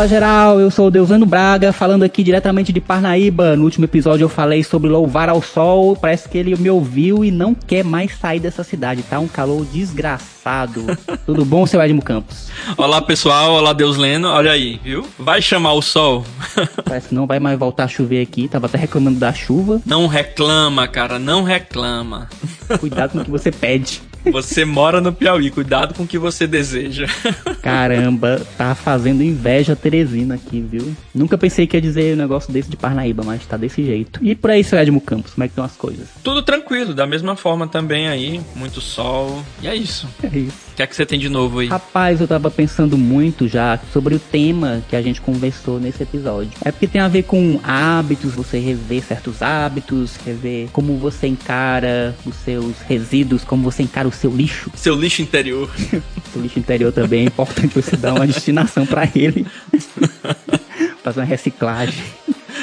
Fala geral, eu sou o Deusano Braga, falando aqui diretamente de Parnaíba. No último episódio eu falei sobre louvar ao sol. Parece que ele me ouviu e não quer mais sair dessa cidade, tá? Um calor desgraçado. Tudo bom, seu Edmo Campos? Olá pessoal, olá Deus Leno, olha aí, viu? Vai chamar o sol. Parece que não vai mais voltar a chover aqui, tava até reclamando da chuva. Não reclama, cara, não reclama. Cuidado com o que você pede. Você mora no Piauí, cuidado com o que você deseja. Caramba, tá fazendo inveja Teresina aqui, viu? Nunca pensei que ia dizer um negócio desse de Parnaíba, mas tá desse jeito. E por aí, seu Edmo Campos, como é que estão as coisas? Tudo tranquilo, da mesma forma também aí, muito sol. E é isso. É isso. O que é que você tem de novo aí? Rapaz, eu tava pensando muito já sobre o tema que a gente conversou nesse episódio. É porque tem a ver com hábitos, você rever certos hábitos, rever como você encara os seus resíduos, como você encara o seu lixo. Seu lixo interior. o lixo interior também é importante você dar uma destinação para ele. Fazer uma reciclagem.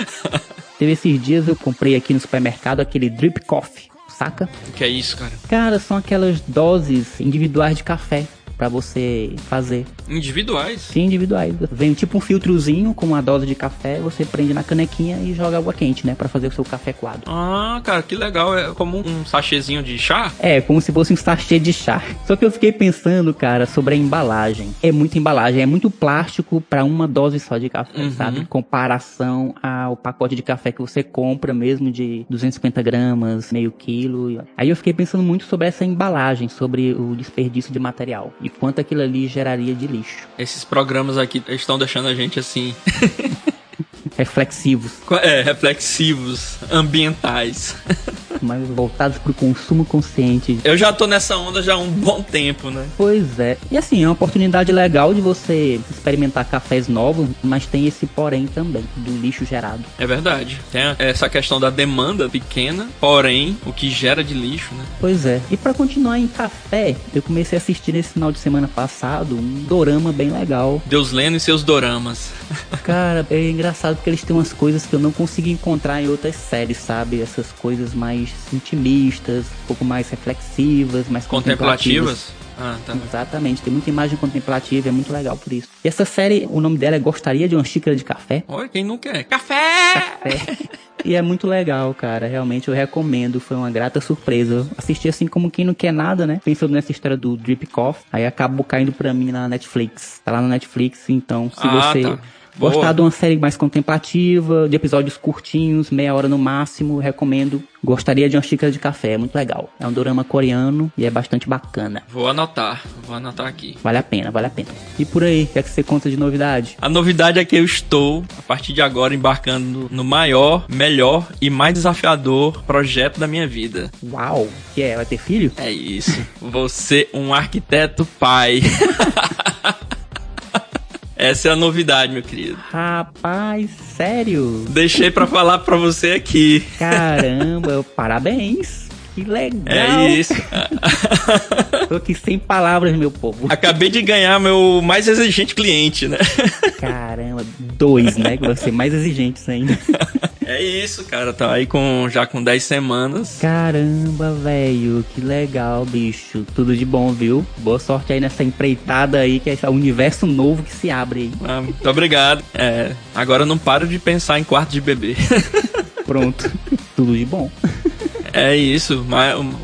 Teve esses dias eu comprei aqui no supermercado aquele drip coffee, saca? O que é isso, cara? Cara, são aquelas doses individuais de café para você fazer. Individuais? Sim, individuais. Vem tipo um filtrozinho com uma dose de café, você prende na canequinha e joga água quente, né, para fazer o seu café coado. Ah, cara, que legal. É como um sachêzinho de chá? É, como se fosse um sachê de chá. Só que eu fiquei pensando, cara, sobre a embalagem. É muita embalagem, é muito plástico para uma dose só de café, Uhum. sabe? Em comparação ao pacote de café que você compra mesmo de 250 gramas, meio quilo. Aí eu fiquei pensando muito sobre essa embalagem, sobre o desperdício de material e quanto aquilo ali geraria de lixo. Esses programas aqui estão deixando a gente assim. Reflexivos, É, reflexivos, ambientais. mas voltados pro consumo consciente. Eu já tô nessa onda já há um bom tempo, né? Pois é. E assim, é uma oportunidade legal de você experimentar cafés novos, mas tem esse porém também, do lixo gerado. É verdade. Tem essa questão da demanda pequena, porém, o que gera de lixo, né? Pois é. E pra continuar em café, eu comecei a assistir nesse final de semana passado um dorama bem legal. Deus Leno e seus doramas. Cara, é engraçado porque eles têm umas coisas que eu não consegui encontrar em outras séries, sabe? Essas coisas mais intimistas, um pouco mais reflexivas, mais contemplativas. Contemplativas? Ah, tá. Exatamente, tem muita imagem contemplativa, é muito legal por isso. E essa série, o nome dela é Gostaria de uma Xícara de Café? Olha, quem não quer? Café! É. E é muito legal, cara. Realmente eu recomendo. Foi uma grata surpresa. Assisti assim como quem não quer nada, né? Pensando nessa história do Drip Coffee. Aí acabou caindo pra mim na Netflix. Tá lá na Netflix, então se Ah, você tá. Boa. gostar de uma série mais contemplativa, de episódios curtinhos, meia hora no máximo, recomendo. Gostaria de uma xícara de café. É muito legal. É um dorama coreano e é bastante bacana. Vou anotar, vou anotar aqui. Vale a pena, vale a pena. E por aí, o que é que você conta de novidade? A novidade é que eu estou, a partir de agora, embarcando no maior, melhor e mais desafiador projeto da minha vida. Uau! Que é? Vai ter filho? É isso. Vou ser um arquiteto pai. Essa é a novidade, meu querido. Rapaz, sério? Deixei pra falar pra você aqui. Caramba, parabéns. Que legal. É isso. Tô aqui sem palavras, meu povo. Acabei de ganhar meu mais exigente cliente, né? Caramba, dois, né? Que vai ser mais exigentes ainda. É isso, cara. Tá aí com já com 10 semanas. Caramba, velho, que legal, bicho. Tudo de bom, viu? Boa sorte aí nessa empreitada aí, que é esse universo novo que se abre aí. Ah, muito obrigado. É, agora eu não paro de pensar em quarto de bebê. Pronto. Tudo de bom. É isso,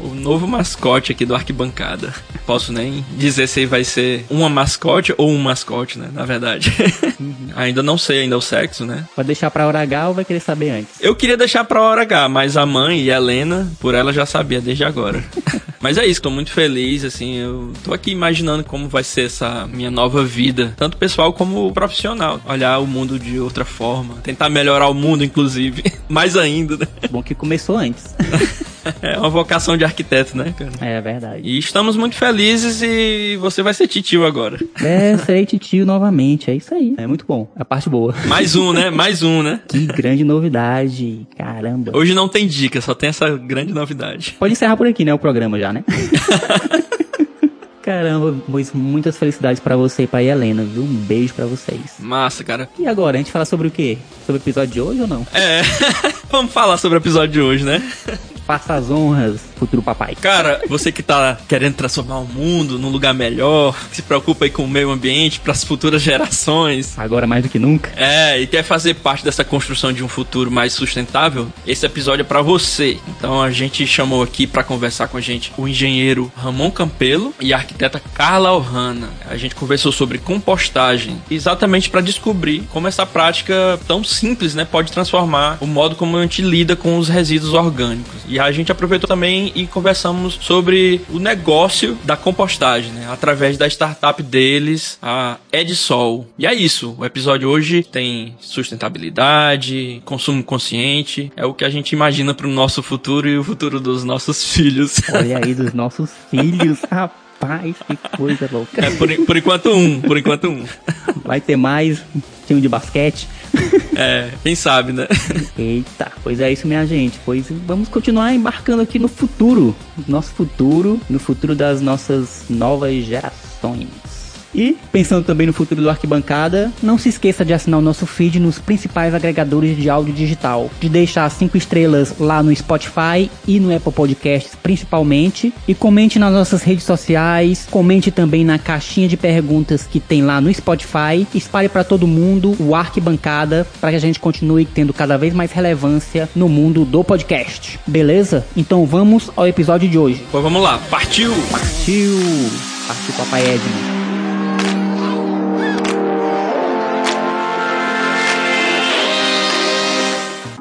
o novo mascote aqui do Arquibancada. Posso nem dizer se vai ser uma mascote ou um mascote, né? Na verdade. ainda não sei ainda o sexo, né? Vai deixar pra hora H ou vai querer saber antes? Eu queria deixar pra hora H, mas a mãe e a Helena, por ela já sabia desde agora. mas é isso, tô muito feliz, assim, eu tô aqui imaginando como vai ser essa minha nova vida, tanto pessoal como profissional. Olhar o mundo de outra forma, tentar melhorar o mundo, inclusive. Mais ainda, né? Bom que começou antes. É uma vocação de arquiteto, né, cara? É verdade. E estamos muito felizes e você vai ser titio agora. É, serei titio novamente. É isso aí. É muito bom. É a parte boa. Mais um, né? Mais um, né? Que grande novidade. Caramba. Hoje não tem dica, só tem essa grande novidade. Pode encerrar por aqui, né? O programa já, né? Caramba, pois muitas felicidades pra você e pra Helena, viu? Um beijo pra vocês. Massa, cara. E agora, a gente fala sobre o quê? Sobre o episódio de hoje ou não? É. Vamos falar sobre o episódio de hoje, né? Faça as honras, futuro papai. Cara, você que tá querendo transformar o mundo num lugar melhor, que se preocupa aí com o meio ambiente para as futuras gerações. Agora mais do que nunca. É, e quer fazer parte dessa construção de um futuro mais sustentável, esse episódio é para você. Então a gente chamou aqui para conversar com a gente o engenheiro Ramon Campelo e a arquiteta Carla Ohana. A gente conversou sobre compostagem, exatamente para descobrir como essa prática tão simples, né, pode transformar o modo como a gente lida com os resíduos orgânicos. E a gente aproveitou também e conversamos sobre o negócio da compostagem, né, através da startup deles, a Edsol. E é isso. O episódio hoje tem sustentabilidade, consumo consciente, é o que a gente imagina para o nosso futuro e o futuro dos nossos filhos. Olha aí dos nossos filhos, rapaz, que coisa louca. É por, por enquanto um, por enquanto um. Vai ter mais time de basquete. É, quem sabe, né? Eita, pois é isso, minha gente. Pois vamos continuar embarcando aqui no futuro. Nosso futuro, no futuro das nossas novas gerações. E, pensando também no futuro do Arquibancada, não se esqueça de assinar o nosso feed nos principais agregadores de áudio digital, de deixar 5 estrelas lá no Spotify e no Apple Podcasts principalmente, e comente nas nossas redes sociais, comente também na caixinha de perguntas que tem lá no Spotify, espalhe para todo mundo o Arquibancada para que a gente continue tendo cada vez mais relevância no mundo do podcast. Beleza? Então vamos ao episódio de hoje. Pois vamos lá, partiu! Partiu! Partiu Papai Edmund.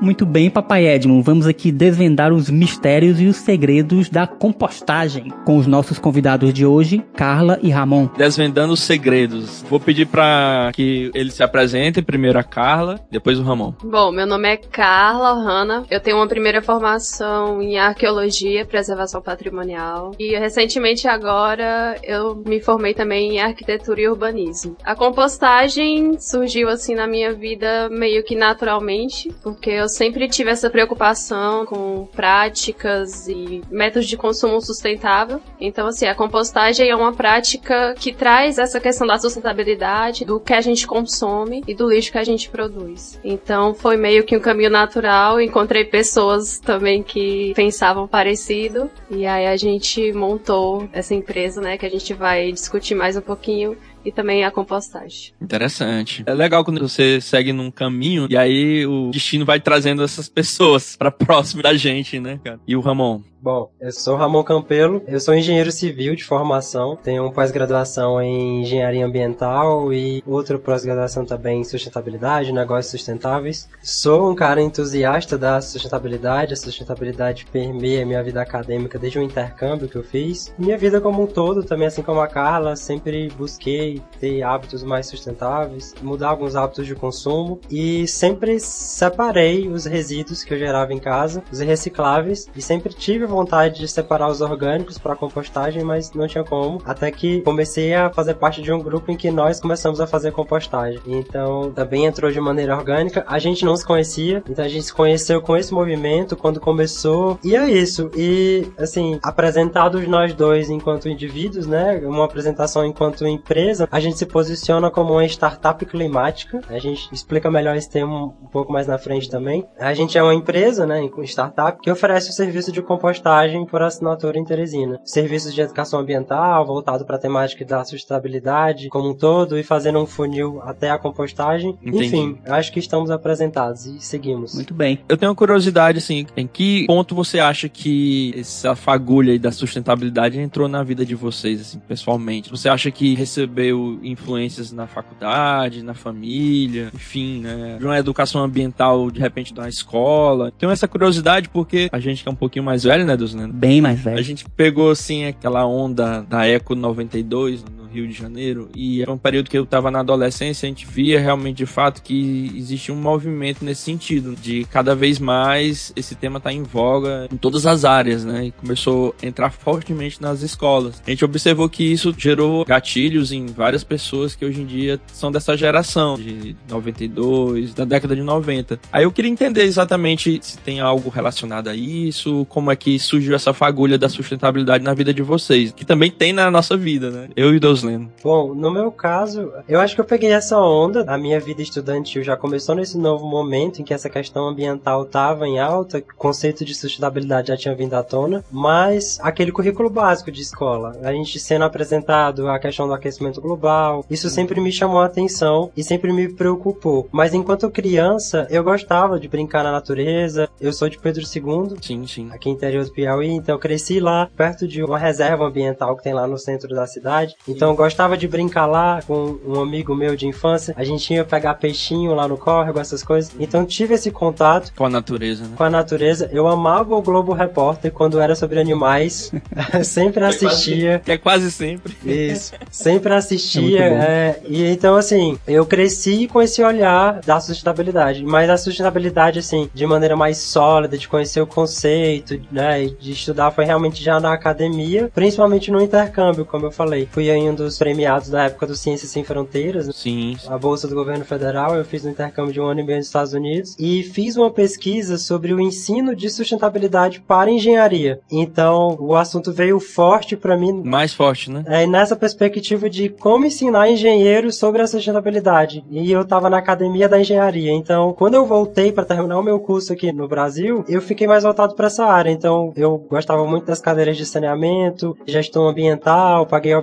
Muito bem, Papai Edmund, vamos aqui desvendar os mistérios e os segredos da compostagem com os nossos convidados de hoje, Carla e Ramon. Desvendando os segredos. Vou pedir para que eles se apresentem, primeiro a Carla, depois o Ramon. Bom, meu nome é Carla Hanna. Eu tenho uma primeira formação em arqueologia e preservação patrimonial e recentemente agora eu me formei também em arquitetura e urbanismo. A compostagem surgiu assim na minha vida meio que naturalmente, porque eu sempre tive essa preocupação com práticas e métodos de consumo sustentável. Então, assim, a compostagem é uma prática que traz essa questão da sustentabilidade, do que a gente consome e do lixo que a gente produz. Então, foi meio que um caminho natural. Encontrei pessoas também que pensavam parecido e aí a gente montou essa empresa, né, que a gente vai discutir mais um pouquinho e também a compostagem. Interessante. É legal quando você segue num caminho e aí o destino vai trazendo essas pessoas para próximo da gente, né, cara? E o Ramon? Bom, eu sou Ramon Campelo, eu sou engenheiro civil de formação, tenho pós-graduação em engenharia ambiental e outra pós-graduação também em sustentabilidade, negócios sustentáveis. Sou um cara entusiasta da sustentabilidade, a sustentabilidade permeia minha vida acadêmica desde o intercâmbio que eu fiz. Minha vida como um todo, também assim como a Carla, sempre busquei ter hábitos mais sustentáveis, mudar alguns hábitos de consumo e sempre separei os resíduos que eu gerava em casa, os recicláveis, e sempre tive vontade de separar os orgânicos para compostagem, mas não tinha como. Até que comecei a fazer parte de um grupo em que nós começamos a fazer compostagem. Então também entrou de maneira orgânica. A gente não se conhecia, então a gente se conheceu com esse movimento quando começou. E é isso. E assim, apresentados nós dois enquanto indivíduos, né? Uma apresentação enquanto empresa, a gente se posiciona como uma startup climática. A gente explica melhor esse tema um pouco mais na frente também. A gente é uma empresa, né? Startup que oferece o serviço de compostagem compostagem por assinatura em Teresina. Serviços de educação ambiental voltado para a temática da sustentabilidade como um todo e fazendo um funil até a compostagem. Entendi. Enfim, acho que estamos apresentados e seguimos. Muito bem. Eu tenho uma curiosidade, assim, em que ponto você acha que essa fagulha da sustentabilidade entrou na vida de vocês, assim, pessoalmente? Você acha que recebeu influências na faculdade, na família, enfim, né? De uma educação ambiental, de repente, da escola? Tenho essa curiosidade porque a gente que é um pouquinho mais velho, né, dos né? Bem mais velho. A gente pegou, assim, aquela onda da Eco 92 no Rio de Janeiro e era um período que eu tava na adolescência, a gente via realmente, de fato, que existe um movimento nesse sentido, de cada vez mais esse tema tá em voga em todas as áreas, né? E começou a entrar fortemente nas escolas. A gente observou que isso gerou gatilhos em várias pessoas que hoje em dia são dessa geração, de 92, da década de 90. Aí eu queria entender exatamente se tem algo relacionado a isso, como é que surgiu essa fagulha da sustentabilidade na vida de vocês, que também tem na nossa vida, né? Eu e o Deus Leno? Bom, no meu caso, eu acho que eu peguei essa onda. A minha vida estudantil já começou nesse novo momento em que essa questão ambiental estava em alta, o conceito de sustentabilidade já tinha vindo à tona, mas aquele currículo básico de escola, a gente sendo apresentado a questão do aquecimento global, isso sempre me chamou a atenção e sempre me preocupou. Mas enquanto criança, eu gostava de brincar na natureza. Eu sou de Pedro II, Sim, sim. aqui no interior do Piauí, então eu cresci lá, perto de uma reserva ambiental que tem lá no centro da cidade. Então eu gostava de brincar lá com um amigo meu de infância. A gente ia pegar peixinho lá no córrego, essas coisas. Então tive esse contato Com a natureza, né? com a natureza. Eu amava o Globo Repórter quando era sobre animais. sempre assistia. Que é quase sempre. Isso. Sempre assistia. É é, e então, assim, eu cresci com esse olhar da sustentabilidade. Mas a sustentabilidade, assim, de maneira mais sólida, de conhecer o conceito, né? E de estudar foi realmente já na academia, principalmente no intercâmbio, como eu falei. Fui um dos premiados da época do Ciências Sem Fronteiras, né? Sim. a bolsa do governo federal, eu fiz um intercâmbio de um ano e meio nos Estados Unidos e fiz uma pesquisa sobre o ensino de sustentabilidade para engenharia. Então, o assunto veio forte para mim Mais forte, né? é, nessa perspectiva de como ensinar engenheiros sobre a sustentabilidade. E eu estava na academia da engenharia. Então, quando eu voltei para terminar o meu curso aqui no Brasil, eu fiquei mais voltado para essa área. Então, eu gostava muito das cadeiras de saneamento, gestão ambiental, paguei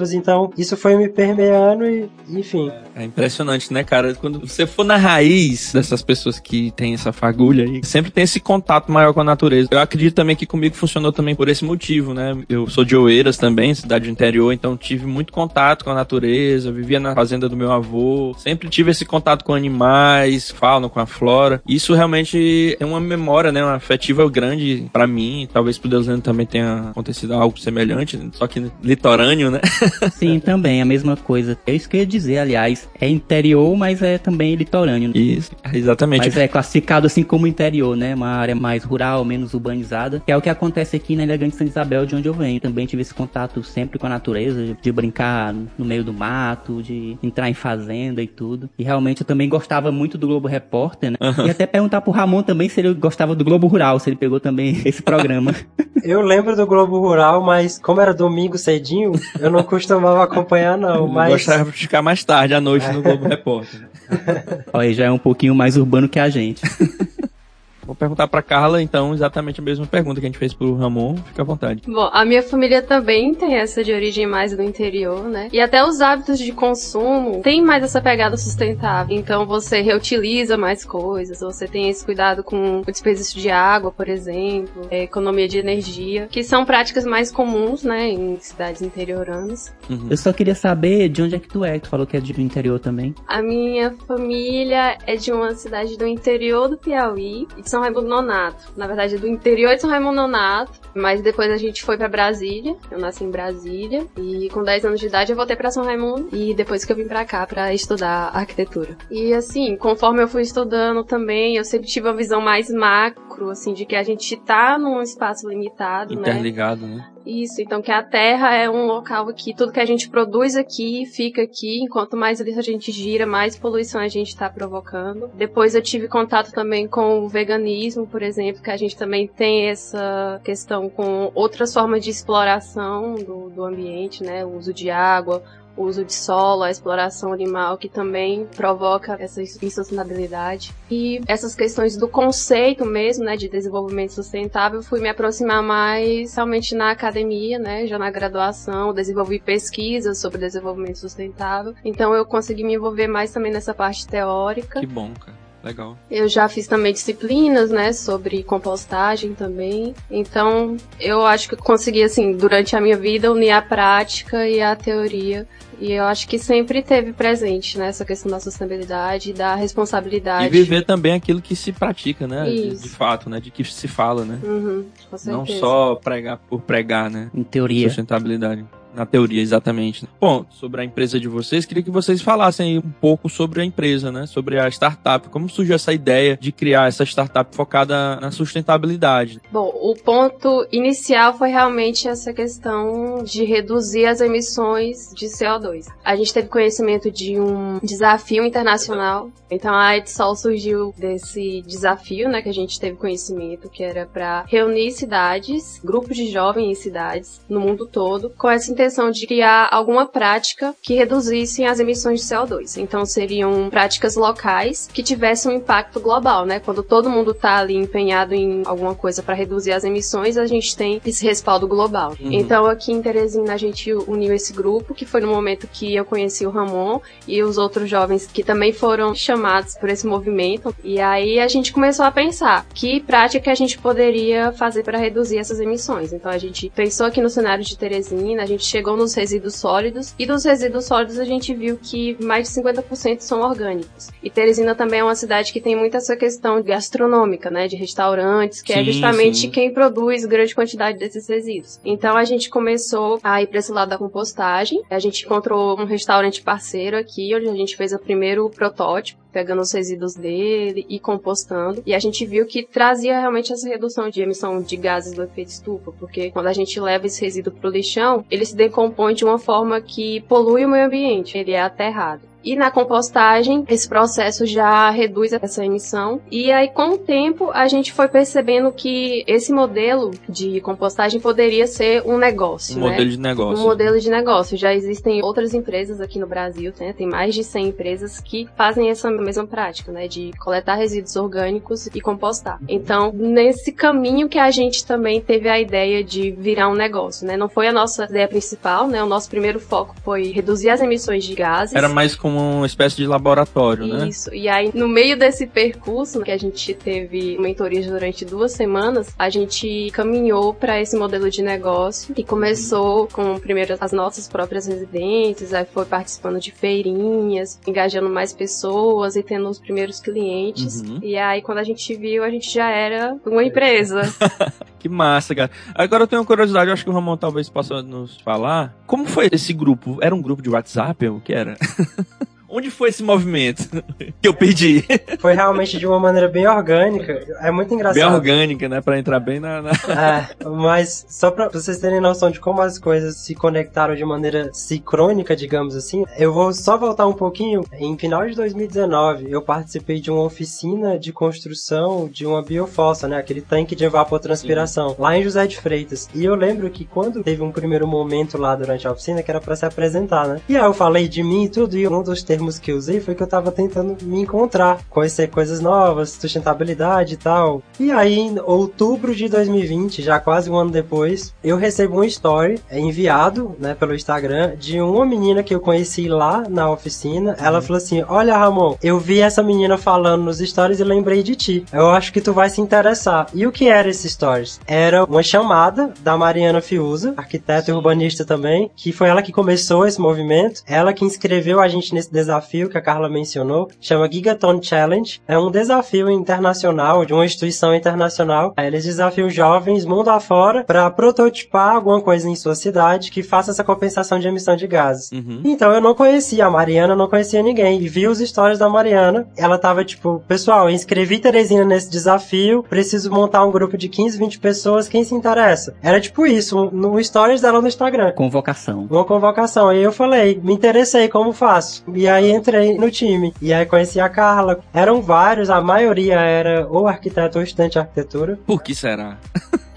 optativas. Então, isso foi me permeando e, enfim. É impressionante, né, cara? Quando você for na raiz dessas pessoas que têm essa fagulha aí, sempre tem esse contato maior com a natureza. Eu acredito também que comigo funcionou também por esse motivo, né? Eu sou de Oeiras também, cidade do interior, então tive muito contato com a natureza, vivia na fazenda do meu avô, sempre tive esse contato com animais, fauna, com a flora. Isso realmente é uma memória, né, uma afetiva grande pra mim, talvez pro Deusano também tenha acontecido algo semelhante, só que litorâneo, né? Sim, também, a mesma coisa. É isso que eu ia dizer, aliás. É interior, mas é também litorâneo. Isso, exatamente. Mas é classificado assim como interior, né? Uma área mais rural, menos urbanizada. Que é o que acontece aqui na Ilha Grande de Santa Isabel, de onde eu venho. Também tive esse contato sempre com a natureza, de brincar no meio do mato, de entrar em fazenda e tudo. E realmente eu também gostava muito do Globo Repórter, né? E até perguntar pro Ramon também se ele gostava do Globo Rural, se ele pegou também esse programa. Eu lembro do Globo Rural, mas como era domingo cedinho, eu não costumava acompanhar, não. Eu Mas gostava de ficar mais tarde à noite no Globo Repórter. Olha, já é um pouquinho mais urbano que a gente. Vou perguntar pra Carla, então, exatamente a mesma pergunta que a gente fez pro Ramon. Fica à vontade. Bom, a minha família também tem essa de origem mais do interior, né? E até os hábitos de consumo tem mais essa pegada sustentável. Então você reutiliza mais coisas, você tem esse cuidado com o desperdício de água, por exemplo, é, economia de energia, que são práticas mais comuns, né, em cidades interioranas. Eu só queria saber de onde é que tu é, que tu falou que é do interior também. A minha família é de uma cidade do interior do Piauí, de São Raimundo Nonato. Na verdade, do interior de São Raimundo Nonato, mas depois a gente foi pra Brasília. Eu nasci em Brasília e com 10 anos de idade eu voltei pra São Raimundo e depois que eu vim pra cá pra estudar arquitetura. E assim, conforme eu fui estudando também, eu sempre tive uma visão mais macro, assim, de que a gente tá num espaço limitado, né? Interligado, né? Isso, então que a Terra é um local que tudo que a gente produz aqui fica aqui, enquanto mais a gente gira, mais poluição a gente está provocando. Depois eu tive contato também com o veganismo, por exemplo, que a gente também tem essa questão com outras formas de exploração do, do ambiente, né? O uso de água, o uso de solo, a exploração animal, que também provoca essa insustentabilidade. E essas questões do conceito mesmo, né, de desenvolvimento sustentável, fui me aproximar mais realmente na academia, né, já na graduação, desenvolvi pesquisas sobre desenvolvimento sustentável. Então eu consegui me envolver mais também nessa parte teórica. Que bom, cara. Legal. Eu já fiz também disciplinas, né, sobre compostagem também. Então, eu acho que eu consegui, assim, durante a minha vida, unir a prática e a teoria. E eu acho que sempre teve presente, né, essa questão da sustentabilidade, da responsabilidade. E viver também aquilo que se pratica, né? De, Isso. de fato, né? De que se fala, né? Uhum, com certeza. Não só pregar por pregar, né? Em teoria. Sustentabilidade. Na teoria, exatamente. Bom, sobre a empresa de vocês, queria que vocês falassem um pouco sobre a empresa, né? Sobre a startup. Como surgiu essa ideia de criar essa startup focada na sustentabilidade? Bom, o ponto inicial foi realmente essa questão de reduzir as emissões de CO2. A gente teve conhecimento de um desafio internacional, então a Edsol surgiu desse desafio, né, que a gente teve conhecimento, que era para reunir cidades, grupos de jovens em cidades no mundo todo, com essa intenção de criar alguma prática que reduzisse as emissões de CO2. Então seriam práticas locais que tivessem um impacto global, né? Quando todo mundo está ali empenhado em alguma coisa para reduzir as emissões, a gente tem esse respaldo global. Uhum. Então aqui em Teresina a gente uniu esse grupo, que foi no momento que eu conheci o Ramon e os outros jovens que também foram chamados por esse movimento. E aí a gente começou a pensar que prática a gente poderia fazer para reduzir essas emissões. Então a gente pensou aqui no cenário de Teresina, a gente chegou nos resíduos sólidos e dos resíduos sólidos a gente viu que mais de 50% são orgânicos. E Teresina também é uma cidade que tem muita essa questão gastronômica, né, de restaurantes, que é sim, é justamente sim. quem produz grande quantidade desses resíduos. Então a gente começou a ir para esse lado da compostagem. A gente encontrou um restaurante parceiro aqui, onde a gente fez o primeiro protótipo pegando os resíduos dele e compostando. E a gente viu que trazia realmente essa redução de emissão de gases do efeito estufa, porque quando a gente leva esse resíduo pro lixão, ele se decompõe de uma forma que polui o meio ambiente, ele é aterrado. E na compostagem, esse processo já reduz essa emissão. E aí, com o tempo, a gente foi percebendo que esse modelo de compostagem poderia ser um negócio. Um né? modelo de negócio. Um modelo de negócio. Já existem outras empresas aqui no Brasil, né? tem mais de 100 empresas que fazem essa mesma prática, né? De coletar resíduos orgânicos e compostar. Então, nesse caminho que a gente também teve a ideia de virar um negócio, né? Não foi a nossa ideia principal, né? O nosso primeiro foco foi reduzir as emissões de gases. Era mais com como uma espécie de laboratório, Isso. né? Isso. E aí, no meio desse percurso, que a gente teve mentorias durante duas semanas, a gente caminhou para esse modelo de negócio e começou com primeiro as nossas próprias residências, aí foi participando de feirinhas, engajando mais pessoas e tendo os primeiros clientes. Uhum. E aí, quando a gente viu, a gente já era uma empresa. que massa, cara. Agora eu tenho uma curiosidade, eu acho que o Ramon talvez possa nos falar. Como foi esse grupo? Era um grupo de WhatsApp ou o que era? Onde foi esse movimento que eu perdi? Foi realmente de uma maneira bem orgânica. É muito engraçado. Bem orgânica, né? Pra entrar bem na. na... É, mas só pra vocês terem noção de como as coisas se conectaram de maneira sincrônica, digamos assim, eu vou só voltar um pouquinho. Em final de 2019, eu participei de uma oficina de construção de uma biofossa, né? Aquele tanque de evapotranspiração, Sim. lá em José de Freitas. E eu lembro que quando teve um primeiro momento lá durante a oficina, que era para se apresentar, né? E aí eu falei de mim e tudo, e um dos termos termos que eu usei foi que eu tava tentando me encontrar, conhecer coisas novas, sustentabilidade e tal. E aí, em outubro de 2020, já quase um ano depois, eu recebo um story enviado, né, pelo Instagram, de uma menina que eu conheci lá na oficina. Ela uhum. falou assim: Olha, Ramon, eu vi essa menina falando nos stories e lembrei de ti. Eu acho que tu vai se interessar. E o que era esses stories? Era uma chamada da Mariana Fiuza, arquiteta e urbanista também, que foi ela que começou esse movimento, ela que inscreveu a gente nesse desafio desafio que a Carla mencionou, chama Gigaton Challenge. É um desafio internacional de uma instituição internacional. Eles desafiam jovens mundo afora para prototipar alguma coisa em sua cidade que faça essa compensação de emissão de gases. Uhum. Então eu não conhecia a Mariana, não conhecia ninguém. E vi os stories da Mariana. Ela tava tipo, pessoal, eu inscrevi Teresina nesse desafio, preciso montar um grupo de 15, 20 pessoas, quem se interessa? Era tipo isso, no stories dela no Instagram. Convocação. Uma convocação. Aí eu falei, me interessei, como faço? E aí aí entrei no time. E aí conheci a Carla. Eram vários, a maioria era ou arquiteto ou estudante de arquitetura. Por que será?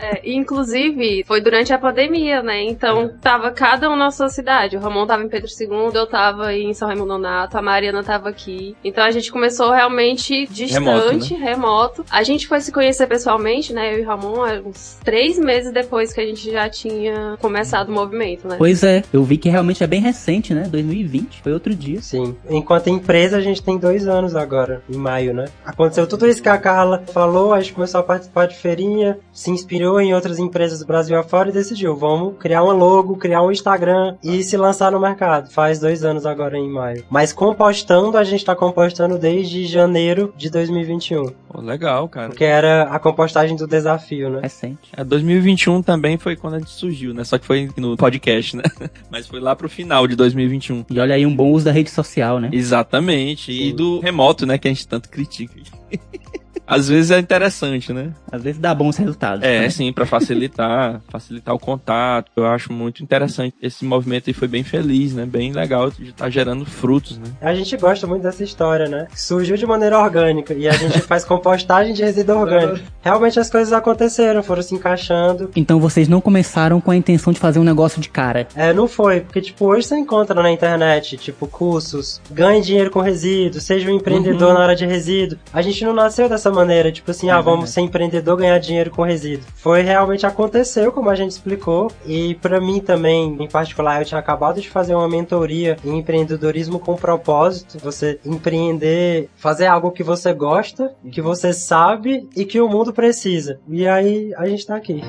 É, inclusive, foi durante a pandemia, né? Então, tava cada um na sua cidade. O Ramon tava em Pedro II, eu tava em São Raimundo Nonato, a Mariana tava aqui. Então, a gente começou realmente distante, remoto. Né? remoto. A gente foi se conhecer pessoalmente, né? Eu e o Ramon, uns três meses depois que a gente já tinha começado o movimento, né? Pois é, eu vi que realmente é bem recente, né? 2020, foi outro dia. Sim. Enquanto empresa, a gente tem dois anos agora, em maio, né? Aconteceu tudo isso que a Carla falou, a gente começou a participar de feirinha, se inspirou em outras empresas do Brasil afora e decidiu, vamos criar uma logo, criar um Instagram e se lançar no mercado. Faz dois anos agora em maio. Mas compostando, a gente tá compostando desde janeiro de 2021. Pô, legal, cara. Porque era a compostagem do desafio, né? Recente. É, 2021 também foi quando a gente surgiu, né? Só que foi no podcast, né? Mas foi lá pro final de 2021. E olha aí um bom uso da rede social, né? Exatamente. Sim. E do remoto, né? Que a gente tanto critica. Às vezes é interessante, né? Às vezes dá bons resultados. É, né? sim, para facilitar, facilitar o contato. Eu acho muito interessante esse movimento e foi bem feliz, né? Bem legal de estar gerando frutos, né? A gente gosta muito dessa história, né? Surgiu de maneira orgânica e a gente faz compostagem de resíduo orgânico. Realmente as coisas aconteceram, foram se encaixando. Então vocês não começaram com a intenção de fazer um negócio de cara. É, não foi, porque tipo, hoje você encontra na internet, tipo, cursos, ganhe dinheiro com resíduo, seja um empreendedor Uhum. na área de resíduo. A gente não nasceu dessa maneira, tipo assim, ah, vamos ser empreendedor, ganhar dinheiro com resíduo. Foi realmente aconteceu, como a gente explicou, e pra mim também, em particular, eu tinha acabado de fazer uma mentoria em empreendedorismo com propósito, você empreender, fazer algo que você gosta, que você sabe e que o mundo precisa. E aí a gente tá aqui.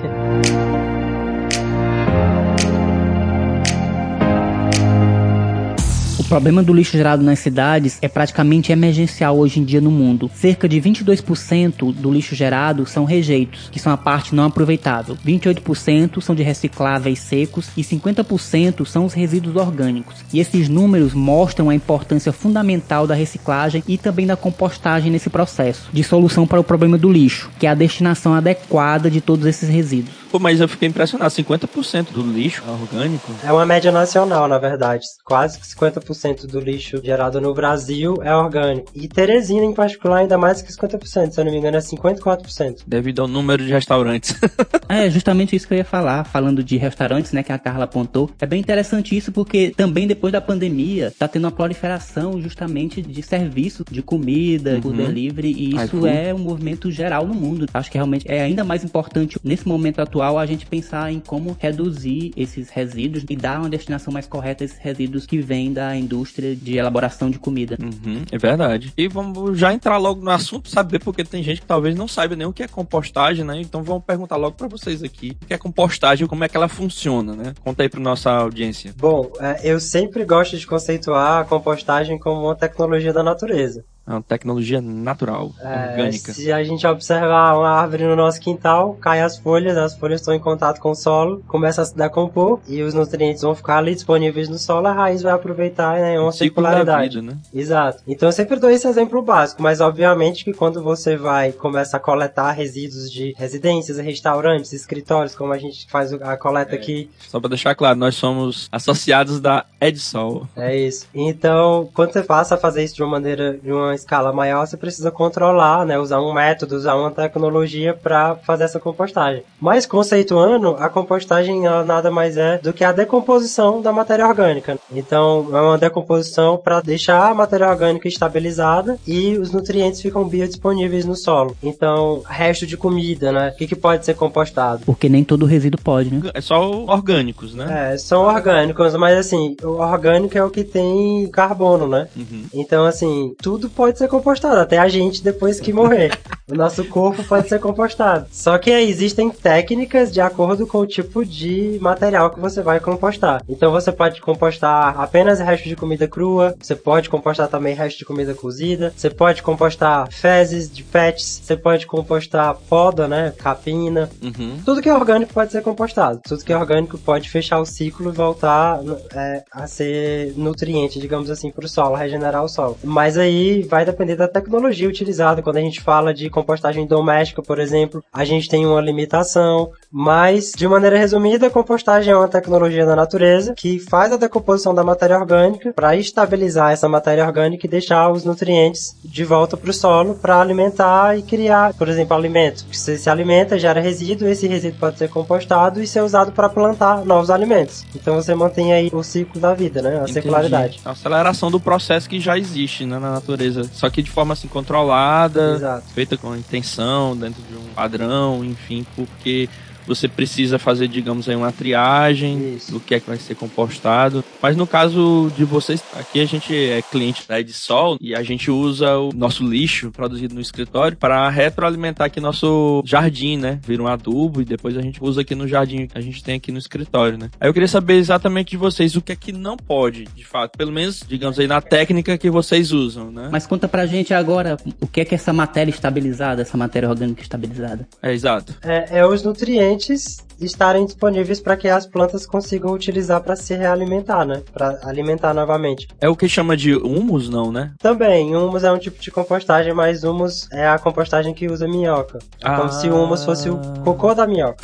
Problema do lixo gerado nas cidades é praticamente emergencial hoje em dia no mundo. Cerca de 22% do lixo gerado são rejeitos, que são a parte não aproveitável. 28% são de recicláveis secos e 50% são os resíduos orgânicos. E esses números mostram a importância fundamental da reciclagem e também da compostagem nesse processo de solução para o problema do lixo, que é a destinação adequada de todos esses resíduos. Pô, mas eu fiquei impressionado, 50% do lixo é orgânico. É uma média nacional, na verdade. Quase que 50% do lixo gerado no Brasil é orgânico. E Teresina, em particular, ainda mais que 50%. Se eu não me engano, é 54%. Devido ao número de restaurantes. É justamente isso que eu ia falar, falando de restaurantes, né, que a Carla apontou. É bem interessante isso porque também depois da pandemia tá tendo uma proliferação justamente de serviço de comida por Uhum. delivery e isso é um movimento geral no mundo. Acho que realmente é ainda mais importante nesse momento atual a gente pensar em como reduzir esses resíduos e dar uma destinação mais correta a esses resíduos que vêm da indústria de elaboração de comida. Uhum, é verdade. E vamos já entrar logo no assunto, saber, porque tem gente que talvez não saiba nem o que é compostagem, né? Então vamos perguntar logo pra vocês aqui o que é compostagem, como é que ela funciona, né? Conta aí pra nossa audiência. Bom, é, eu sempre gosto de conceituar a compostagem como uma tecnologia da natureza. É uma tecnologia natural, É, orgânica. se a gente observar uma árvore no nosso quintal, cai as folhas, as folhas estão em contato com o solo, começa a se decompor e os nutrientes vão ficar ali disponíveis no solo, a raiz vai aproveitar, né? É uma O circularidade. vida, né? Exato. Então eu sempre dou esse exemplo básico, mas obviamente que quando você vai começa a coletar resíduos de residências, restaurantes, escritórios, como a gente faz a coleta aqui, Só pra deixar claro, nós somos associados da Edsol. é isso. Então, quando você passa a fazer isso de uma maneira, de uma escala maior, você precisa controlar, né? Usar um método, usar uma tecnologia para fazer essa compostagem. Mas conceituando, a compostagem ela nada mais é do que a decomposição da matéria orgânica. Então, é uma decomposição para deixar a matéria orgânica estabilizada e os nutrientes ficam biodisponíveis no solo. Então, resto de comida, né? O que, que pode ser compostado? Porque nem todo resíduo pode, né? É só orgânicos, né? É, são orgânicos, mas assim, o orgânico é o que tem carbono, né? Uhum. Então, assim, tudo pode ser compostado, até a gente depois que morrer. o nosso corpo pode ser compostado. Só que aí existem técnicas de acordo com o tipo de material que você vai compostar. Então, você pode compostar apenas restos de comida crua, você pode compostar também restos de comida cozida, você pode compostar fezes de pets, você pode compostar poda, né? Capina. Uhum. Tudo que é orgânico pode ser compostado. Tudo que é orgânico pode fechar o ciclo e voltar é, a ser nutriente, digamos assim, para o solo, regenerar o solo. Mas aí vai depender da tecnologia utilizada. Quando a gente fala de compostagem doméstica, por exemplo, a gente tem uma limitação. Mas, de maneira resumida, a compostagem é uma tecnologia da natureza que faz a decomposição da matéria orgânica para estabilizar essa matéria orgânica e deixar os nutrientes de volta para o solo para alimentar e criar, por exemplo, alimento. Você se alimenta, gera resíduo, esse resíduo pode ser compostado e ser usado para plantar novos alimentos. Então você mantém aí o ciclo da vida, né? A Entendi. circularidade. A aceleração do processo que já existe né, na natureza. Só que de forma assim controlada, Exato. feita com intenção, dentro de um padrão, enfim, porque você precisa fazer, digamos aí, uma triagem Isso. do que é que vai ser compostado. Mas no caso de vocês, aqui a gente é cliente da Edsol e a gente usa o nosso lixo produzido no escritório para retroalimentar aqui nosso jardim, né? Vira um adubo e depois a gente usa aqui no jardim que a gente tem aqui no escritório, né? Aí eu queria saber exatamente de vocês o que é que não pode, de fato, pelo menos, digamos aí, na técnica que vocês usam, né? Mas conta pra gente agora o que é que essa matéria estabilizada, essa matéria orgânica estabilizada. É exato. É, é os nutrientes nutrientes estarem disponíveis para que as plantas consigam utilizar para se realimentar, né? Para alimentar novamente. É o que chama de humus, não, né? Também, humus é um tipo de compostagem, mas humus é a compostagem que usa minhoca. É ah. como se o humus fosse o cocô da minhoca.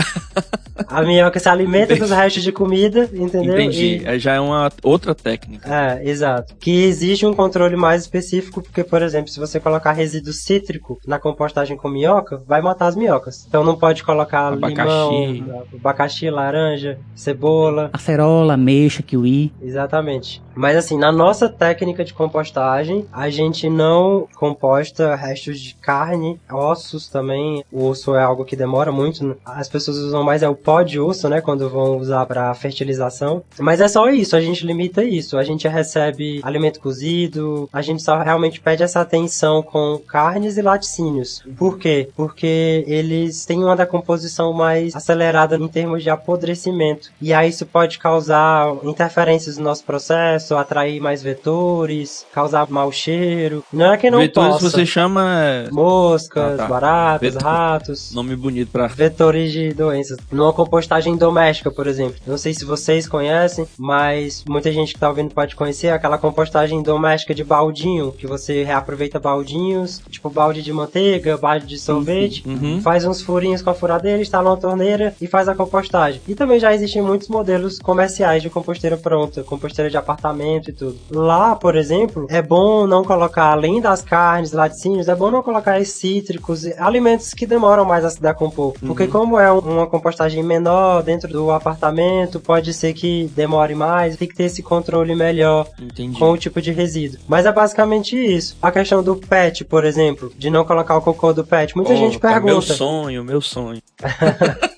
a minhoca se alimenta Entendi. dos restos de comida, entendeu? Entendi. E... Já é uma outra técnica. É, exato. Que exige um controle mais específico, porque, por exemplo, se você colocar resíduo cítrico na compostagem com minhoca, vai matar as minhocas. Então não pode colocar Abacaxi. Limão, abacaxi, laranja, cebola. Acerola, ameixa, kiwi. Exatamente. Mas assim, na nossa técnica de compostagem, a gente não composta restos de carne, ossos também. O osso é algo que demora muito. As pessoas usam mais é o pó de osso, né, quando vão usar para fertilização. Mas é só isso, a gente limita isso. A gente recebe alimento cozido, a gente só realmente pede essa atenção com carnes e laticínios. Por quê? Porque eles têm uma decomposição mais acelerada em termos de apodrecimento. E aí isso pode causar interferências no nosso processo, atrair mais vetores, causar mau cheiro. Não é que não vetores possa. você chama moscas, ah, tá. baratas, Vetor... ratos. Nome bonito para vetores de doenças. Numa compostagem doméstica, por exemplo. Não sei se vocês conhecem, mas muita gente que tá ouvindo pode conhecer aquela compostagem doméstica de baldinho, que você reaproveita baldinhos, tipo balde de manteiga, balde de sorvete, uhum. faz uns furinhos com a furadeira, instala uma torneira e faz a compostagem. E também já existem muitos modelos comerciais de composteira pronta, composteira de apartamento e tudo. Lá, por exemplo, é bom não colocar, além das carnes, laticínios, é bom não colocar cítricos, alimentos que demoram mais a se decompor. Uhum. Porque como é uma compostagem menor dentro do apartamento, pode ser que demore mais, tem que ter esse controle melhor Entendi. com o tipo de resíduo. Mas é basicamente isso. A questão do pet, por exemplo, de não colocar o cocô do pet. Muita oh, gente pergunta. É meu sonho, meu sonho.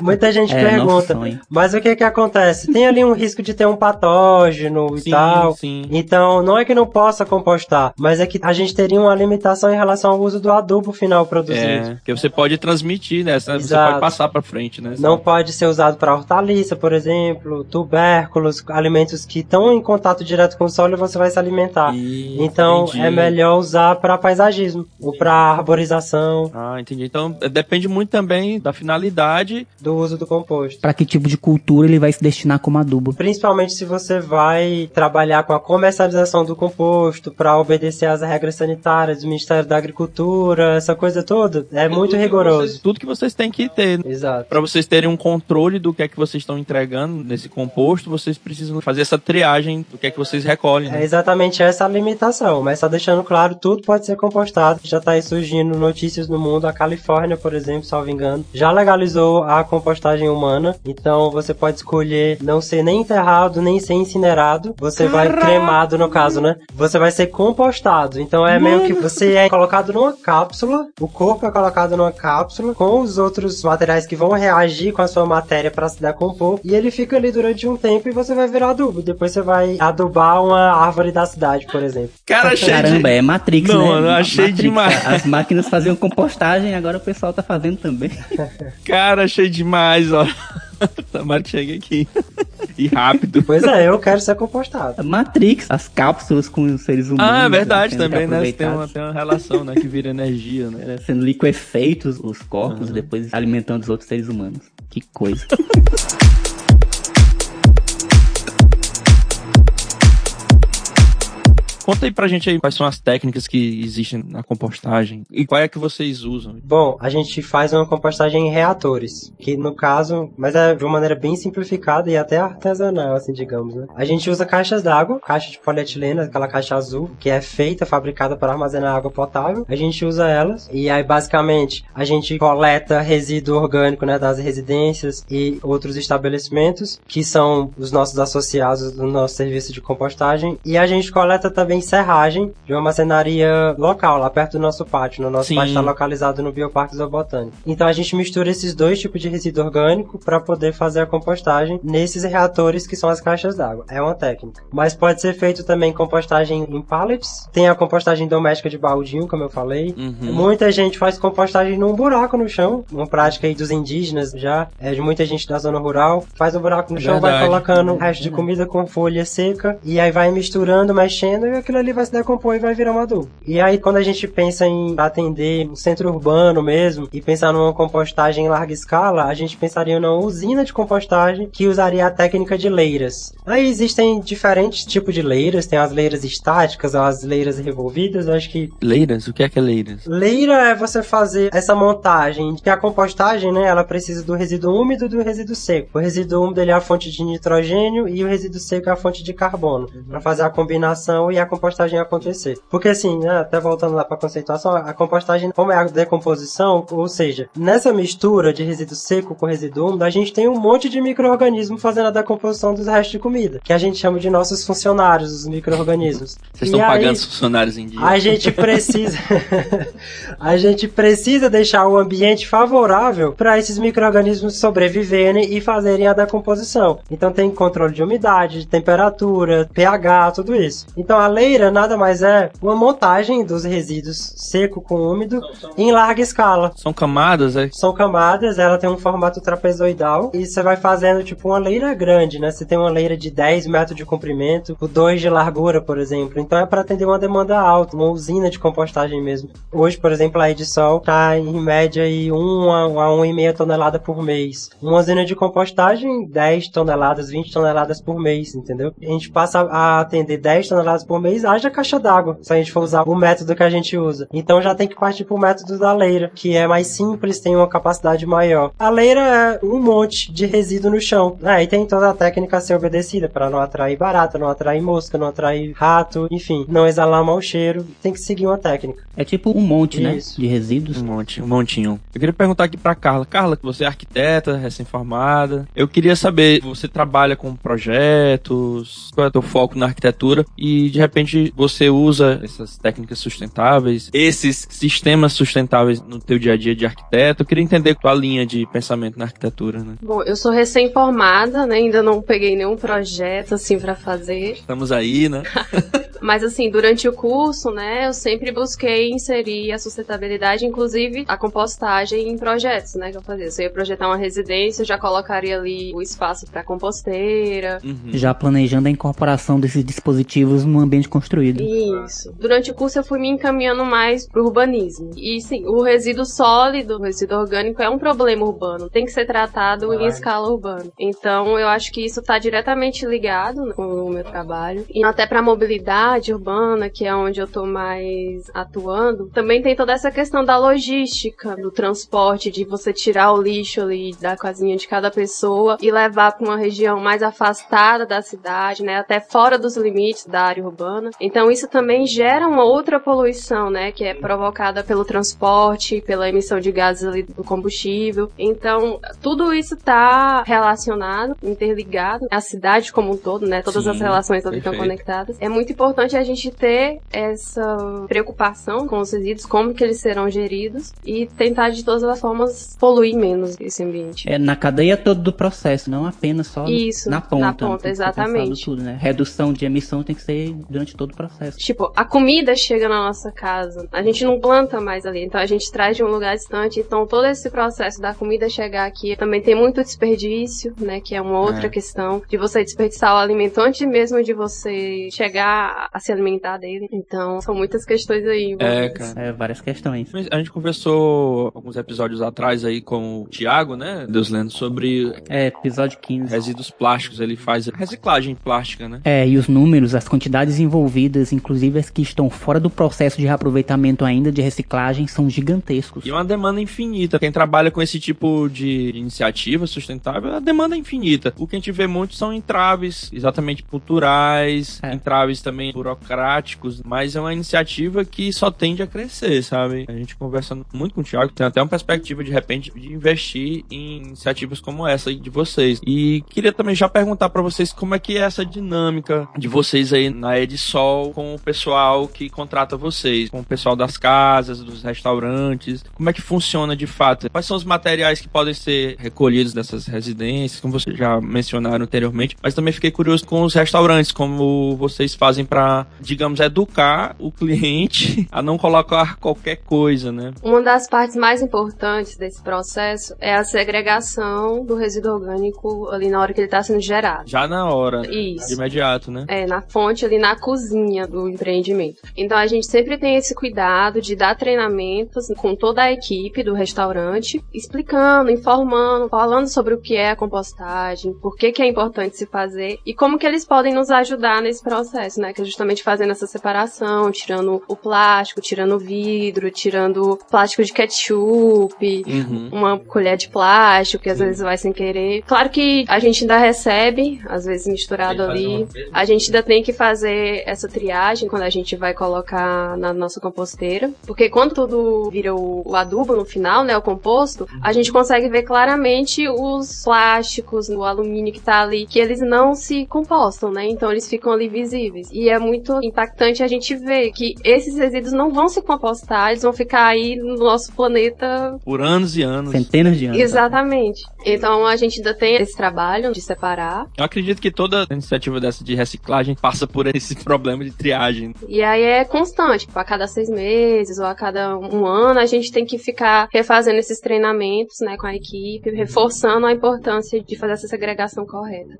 Muita gente é, pergunta, mas o que que acontece? Tem ali um risco de ter um patógeno e sim, tal. Sim. Então, não é que não possa compostar, mas é que a gente teria uma limitação em relação ao uso do adubo final produzido. É, que você pode transmitir, né? Você pode passar para frente, né? Não pode ser usado para hortaliça, por exemplo, tubérculos, alimentos que estão em contato direto com o solo e você vai se alimentar. E... Então, entendi. é melhor usar para paisagismo ou para arborização. Ah, entendi. Então, depende muito também da finalidade do uso do composto. Para que tipo de cultura ele vai se destinar como adubo? Principalmente se você vai trabalhar com a comercialização do composto para obedecer às regras sanitárias do Ministério da Agricultura, essa coisa toda, é, é muito rigoroso. Vocês, tudo que vocês têm que ter. Exato. Para vocês terem um controle do que é que vocês estão entregando nesse composto, vocês precisam fazer essa triagem do que é que vocês recolhem. Né? É exatamente essa a limitação, mas só deixando claro, tudo pode ser compostado. Já está aí surgindo notícias no mundo, a Califórnia, por exemplo, salvo engano, já legalizou a compostagem humana. Então você pode escolher não ser nem enterrado, nem ser incinerado. Você Caraca. vai cremado, no caso, né? Você vai ser compostado. Então é Mano. meio que você é colocado numa cápsula, o corpo é colocado numa cápsula com os outros materiais que vão reagir com a sua matéria para se decompor. E ele fica ali durante um tempo e você vai virar adubo. Depois você vai adubar uma árvore da cidade, por exemplo. Cara, Caramba, de... é Matrix, não, né? Não, achei Matrix. demais. As máquinas faziam compostagem, agora o pessoal tá fazendo também. Cara, achei demais, ó. Tomara que chegue aqui. E rápido. Pois é, eu quero ser compostado. Matrix, as cápsulas com os seres humanos. Ah, é verdade também, né? Tem uma, tem uma relação, né? Que vira energia, né? Sendo liquefeitos os corpos, uhum. depois alimentando os outros seres humanos. Que coisa. Conta aí pra gente aí quais são as técnicas que existem na compostagem e qual é que vocês usam. Bom, a gente faz uma compostagem em reatores, que no caso, mas é de uma maneira bem simplificada e até artesanal, assim, digamos, né? A gente usa caixas d'água, caixa de polietileno, aquela caixa azul, que é feita, fabricada para armazenar água potável. A gente usa elas e aí basicamente a gente coleta resíduo orgânico, né, das residências e outros estabelecimentos, que são os nossos associados do nosso serviço de compostagem, e a gente coleta também serragem de uma macenaria local, lá perto do nosso pátio. No nosso Sim. pátio está localizado no Bioparque Zoobotânico. Então a gente mistura esses dois tipos de resíduo orgânico para poder fazer a compostagem nesses reatores que são as caixas d'água. É uma técnica. Mas pode ser feito também compostagem em pallets. Tem a compostagem doméstica de baldinho, como eu falei. Uhum. Muita gente faz compostagem num buraco no chão. Uma prática aí dos indígenas já. É de muita gente da zona rural. Faz um buraco no chão, Verdade. vai colocando o resto de comida com folha seca. E aí vai misturando, mexendo e aquilo ali vai se decompor e vai virar um adubo. E aí, quando a gente pensa em atender o centro urbano mesmo e pensar numa compostagem em larga escala, a gente pensaria numa usina de compostagem que usaria a técnica de leiras. Aí existem diferentes tipos de leiras, tem as leiras estáticas, as leiras revolvidas, eu acho que... Leiras? O que é que é leiras? Leira é você fazer essa montagem, que a compostagem, né, ela precisa do resíduo úmido e do resíduo seco. O resíduo úmido ele é a fonte de nitrogênio e o resíduo seco é a fonte de carbono, uhum. para fazer a combinação e a compostagem acontecer. Porque assim, né, até voltando lá para a conceituação, a compostagem, como é a decomposição, ou seja, nessa mistura de resíduo seco com resíduo úmido, a gente tem um monte de micro-organismo fazendo a decomposição dos restos de comida, que a gente chama de nossos funcionários, os micro-organismos. Vocês estão pagando os funcionários em dia. A gente precisa a gente precisa deixar o ambiente favorável para esses micro-organismos sobreviverem e fazerem a decomposição. Então tem controle de umidade, de temperatura, pH, tudo isso. Então a leira nada mais é uma montagem dos resíduos seco com úmido em larga escala. São camadas, é? São camadas, ela tem um formato trapezoidal e você vai fazendo tipo uma leira grande, né? Você tem uma leira de 10 metros de comprimento, o 2 de largura, por exemplo. Então é para atender uma demanda alta, uma usina de compostagem mesmo. Hoje, por exemplo, a Edsol está em média aí 1 a 1,5 tonelada por mês. Uma usina de compostagem, 10 toneladas, 20 toneladas por mês, entendeu? A gente passa a atender 10 toneladas por mês, haja caixa d'água, se a gente for usar o método que a gente usa. Então já tem que partir pro método da leira, que é mais simples, tem uma capacidade maior. A leira é um monte de resíduo no chão. Aí tem toda a técnica a ser obedecida para não atrair barata, não atrair mosca, não atrair rato, enfim, não exalar mau cheiro. Tem que seguir uma técnica. É tipo um monte, né? Isso. né? De resíduos. Um monte, um montinho. Eu queria perguntar aqui pra Carla. Carla, você é arquiteta, recém-formada. Eu queria saber, você trabalha com projetos, qual é o teu foco na arquitetura e de repente você usa essas técnicas sustentáveis, esses sistemas sustentáveis no teu dia a dia de arquiteto. Eu queria entender tua linha de pensamento na arquitetura, né? Bom, eu sou recém-formada, né? Ainda não peguei nenhum projeto assim para fazer. Estamos aí, né? Mas assim, durante o curso, né, eu sempre busquei inserir a sustentabilidade, inclusive a compostagem em projetos, né, que eu fazia. Se eu ia projetar uma residência, eu já colocaria ali o espaço para composteira. Uhum. Já planejando a incorporação desses dispositivos no ambiente construído. Isso. Durante o curso eu fui me encaminhando mais pro urbanismo. E sim, o resíduo sólido, o resíduo orgânico é um problema urbano, tem que ser tratado em escala urbana. Então, eu acho que isso está diretamente ligado com o meu trabalho e até para mobilidade mobilidade urbana, que é onde eu estou mais atuando, também tem toda essa questão da logística, do transporte, de você tirar o lixo ali da casinha de cada pessoa e levar para uma região mais afastada da cidade, né, até fora dos limites da área urbana. Então isso também gera uma outra poluição, né, que é provocada pelo transporte, pela emissão de gases ali do combustível. Então tudo isso está relacionado, interligado, a cidade como um todo, né, todas Sim, as relações ali estão conectadas. É muito importante importante a gente ter essa preocupação com os resíduos, como que eles serão geridos e tentar de todas as formas poluir menos esse ambiente. É na cadeia toda do processo, não apenas só Isso, na ponta. Na ponta, exatamente. Tudo, né? Redução de emissão tem que ser durante todo o processo. Tipo, a comida chega na nossa casa, a gente não planta mais ali, então a gente traz de um lugar distante, então todo esse processo da comida chegar aqui também tem muito desperdício, né, que é uma outra é. questão de você desperdiçar o alimento antes mesmo de você chegar a se alimentar dele. Então, são muitas questões aí. É, cara. É, várias questões. A gente conversou alguns episódios atrás aí com o Thiago, né? Deus lendo, sobre. É, episódio 15. Resíduos plásticos. Ele faz reciclagem plástica, né? É, e os números, as quantidades envolvidas, inclusive as que estão fora do processo de reaproveitamento ainda de reciclagem, são gigantescos. E uma demanda infinita. Quem trabalha com esse tipo de iniciativa sustentável, a demanda é infinita. O que a gente vê muito são entraves, exatamente culturais, é. entraves também burocráticos, mas é uma iniciativa que só tende a crescer, sabe? A gente conversando muito com o Thiago, tem até uma perspectiva de repente de investir em iniciativas como essa de vocês. E queria também já perguntar para vocês como é que é essa dinâmica de vocês aí na Edsol com o pessoal que contrata vocês, com o pessoal das casas, dos restaurantes. Como é que funciona de fato? Quais são os materiais que podem ser recolhidos dessas residências, como vocês já mencionaram anteriormente, mas também fiquei curioso com os restaurantes, como vocês fazem para para, digamos, educar o cliente a não colocar qualquer coisa, né? Uma das partes mais importantes desse processo é a segregação do resíduo orgânico ali na hora que ele está sendo gerado. Já na hora. Isso. De imediato, né? É, na fonte ali na cozinha do empreendimento. Então a gente sempre tem esse cuidado de dar treinamentos com toda a equipe do restaurante, explicando, informando, falando sobre o que é a compostagem, por que, que é importante se fazer e como que eles podem nos ajudar nesse processo, né? Que é justamente fazendo essa separação, tirando o plástico, tirando o vidro, tirando plástico de ketchup, Uhum. uma colher de plástico que às vezes vai sem querer. Claro que a gente ainda recebe, às vezes misturado ali. A gente ainda tem que fazer essa triagem quando a gente vai colocar na nossa composteira, porque quando tudo vira o, o adubo no final, né, o composto, a gente consegue ver claramente os plásticos, o alumínio que tá ali, que eles não se compostam, né? Então eles ficam ali visíveis. E é muito impactante a gente ver que esses resíduos não vão se compostar, eles vão ficar aí no nosso planeta Por anos e anos. Centenas de anos. Exatamente. Então a gente ainda tem esse trabalho de separar. Eu acredito que toda iniciativa dessa de reciclagem passa por esse problema de triagem. E aí é constante, tipo, a cada seis meses ou a cada um ano a gente tem que ficar refazendo esses treinamentos, né, com a equipe, reforçando a importância de fazer essa segregação correta.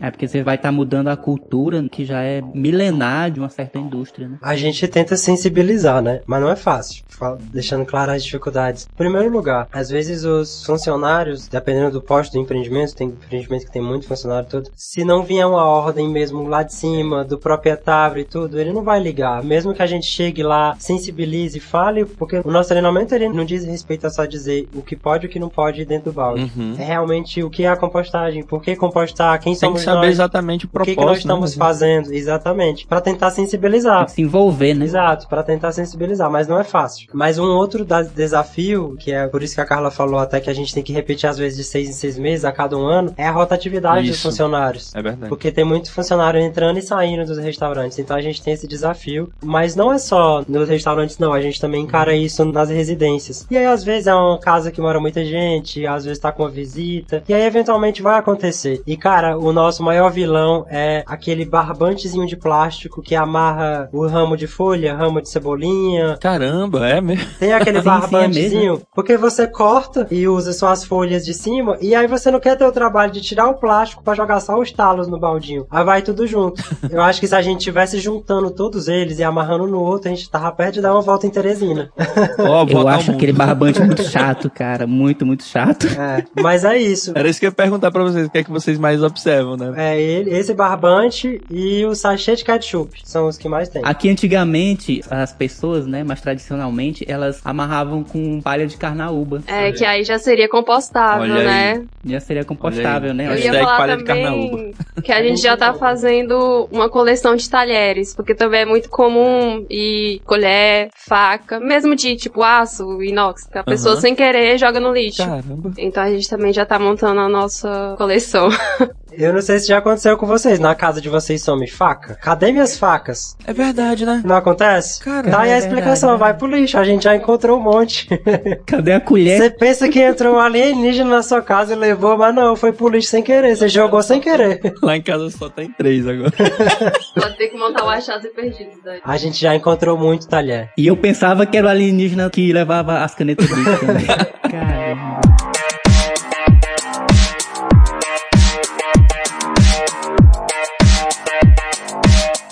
É porque você vai estar mudando a cultura que já é milenar de uma certa indústria, né? A gente tenta sensibilizar, né? Mas não é fácil. Deixando claras as dificuldades. Em primeiro lugar, às vezes os funcionários, dependendo do posto do empreendimento, tem empreendimento que tem muito funcionário e tudo, se não vier uma ordem mesmo lá de cima, do proprietário e tudo, ele não vai ligar. Mesmo que a gente chegue lá, sensibilize e fale, porque o nosso treinamento ele não diz respeito a só dizer o que pode e o que não pode dentro do balde. Uhum. É realmente o que é a compostagem, por que compostar, quem somos saber nós, exatamente o o propósito. que, que nós né, estamos mas- fazendo, exatamente, Pra tentar sensibilizar. se envolver, né? Exato, pra tentar sensibilizar, mas não é fácil. Mas um outro da- desafio, que é por isso que a Carla falou até que a gente tem que repetir às vezes de seis em seis meses a cada um ano, é a rotatividade dos Isso. funcionários. É verdade. Porque tem muito funcionário entrando e saindo dos restaurantes, então a gente tem esse desafio. Mas não é só nos restaurantes, não, a gente também encara isso nas residências. E aí, às vezes, é uma casa que mora muita gente, às vezes tá com uma visita, e aí, eventualmente, vai acontecer. E, cara, o nosso maior vilão é aquele barbantezinho de plástico que amarra o ramo de folha, ramo de cebolinha, Caramba, é mesmo. tem aquele sim, é barbantezinho, porque você corta e usa só as folhas de cima, e aí você não quer ter o trabalho de tirar o plástico pra jogar só os talos no baldinho. Aí vai tudo junto. Eu acho que se a gente tivesse juntando todos eles e amarrando no outro, a gente tava perto de dar uma volta em Teresina. Ó, Eu acho aquele barbante muito chato, cara. Muito, muito chato. É, mas é isso. Era isso que eu ia perguntar pra vocês, o que é que vocês mais observam, né? É ele, esse barbante e o sachê de ketchup são os que mais tem. Aqui antigamente, as pessoas, né, mais tradicionalmente, elas amarravam com palha de carnaúba. É, que aí já seria compostável, Olha aí. né? Já seria compostável, né? Eu ia falar palha de também que a gente já tá fazendo uma coleção de talheres, porque também é muito comum e colher, faca, mesmo de tipo aço, inox, que a pessoa Aham. sem querer joga no lixo. Caramba. Então a gente também já tá montando a nossa coleção. Eu não sei se já aconteceu com vocês. Na casa de vocês some faca? Cadê minhas facas? É verdade, né? Não acontece? Cara, tá aí é a explicação, verdade, vai pro lixo. A gente já encontrou um monte. Cadê a colher? Você pensa que entrou um alienígena na sua casa e levou, mas não, foi pro lixo sem querer. Você jogou sem querer. Lá em casa só tem três agora. Pode ter que montar o achados e perdidos daí. A gente já encontrou muito talher. E eu pensava que era o alienígena que levava as canetas Bic também. Caramba.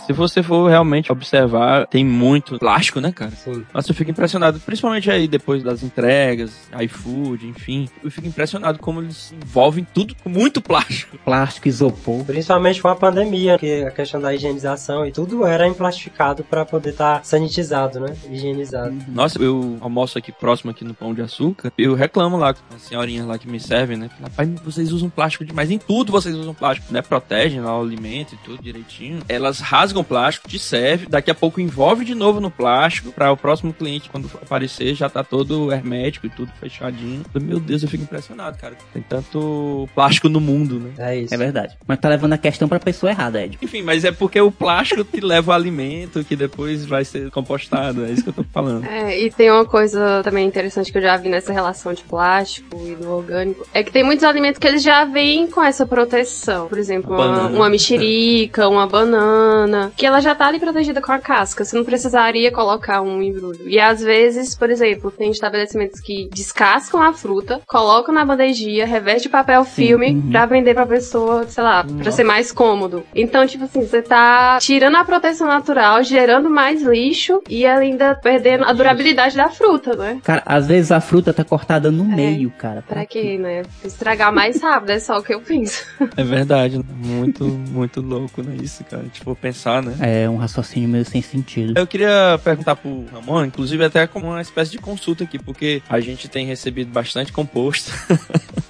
Se você for realmente observar, tem muito plástico, né, cara? Sim. Nossa, eu fico impressionado, principalmente aí depois das entregas, iFood, enfim. Eu fico impressionado como eles envolvem tudo com muito plástico. Plástico, isopor. Principalmente com a pandemia, que a questão da higienização e tudo era emplastificado pra poder estar sanitizado, né? Higienizado. Nossa, eu almoço aqui próximo aqui no Pão de Açúcar, eu reclamo lá com as senhorinhas lá que me servem, né? Rapaz, vocês usam plástico demais, em tudo vocês usam plástico, né? Protegem lá o alimento e tudo direitinho. Elas rasgam um plástico, te serve, daqui a pouco envolve de novo no plástico, para o próximo cliente, quando aparecer, já tá todo hermético e tudo fechadinho. Meu Deus, eu fico impressionado, cara. Tem tanto plástico no mundo, né? É isso. É verdade. Mas tá levando a questão pra pessoa errada, Ed. Enfim, mas é porque o plástico te leva o alimento que depois vai ser compostado. É isso que eu tô falando. É, e tem uma coisa também interessante que eu já vi nessa relação de plástico e do orgânico. É que tem muitos alimentos que eles já vêm com essa proteção. Por exemplo, uma, uma mexerica, uma banana, que ela já tá ali protegida com a casca. Você não precisaria colocar um embrulho. E às vezes, por exemplo, tem estabelecimentos que descascam a fruta, colocam na bandejinha, reveste de papel filme uhum. pra vender pra pessoa, sei lá, pra ser mais cômodo. Então, tipo assim, você tá tirando a proteção natural, gerando mais lixo e ainda perdendo a durabilidade da fruta, né? Cara, às vezes a fruta tá cortada no meio, cara. Pra quê, né? Estragar mais rápido, é só o que eu penso. É verdade. Muito, muito louco, né? Isso, cara. Tipo, pensar, né? É um raciocínio meio sem sentido. Eu queria perguntar pro Ramon, inclusive até como uma espécie de consulta aqui, porque a gente tem recebido bastante composto.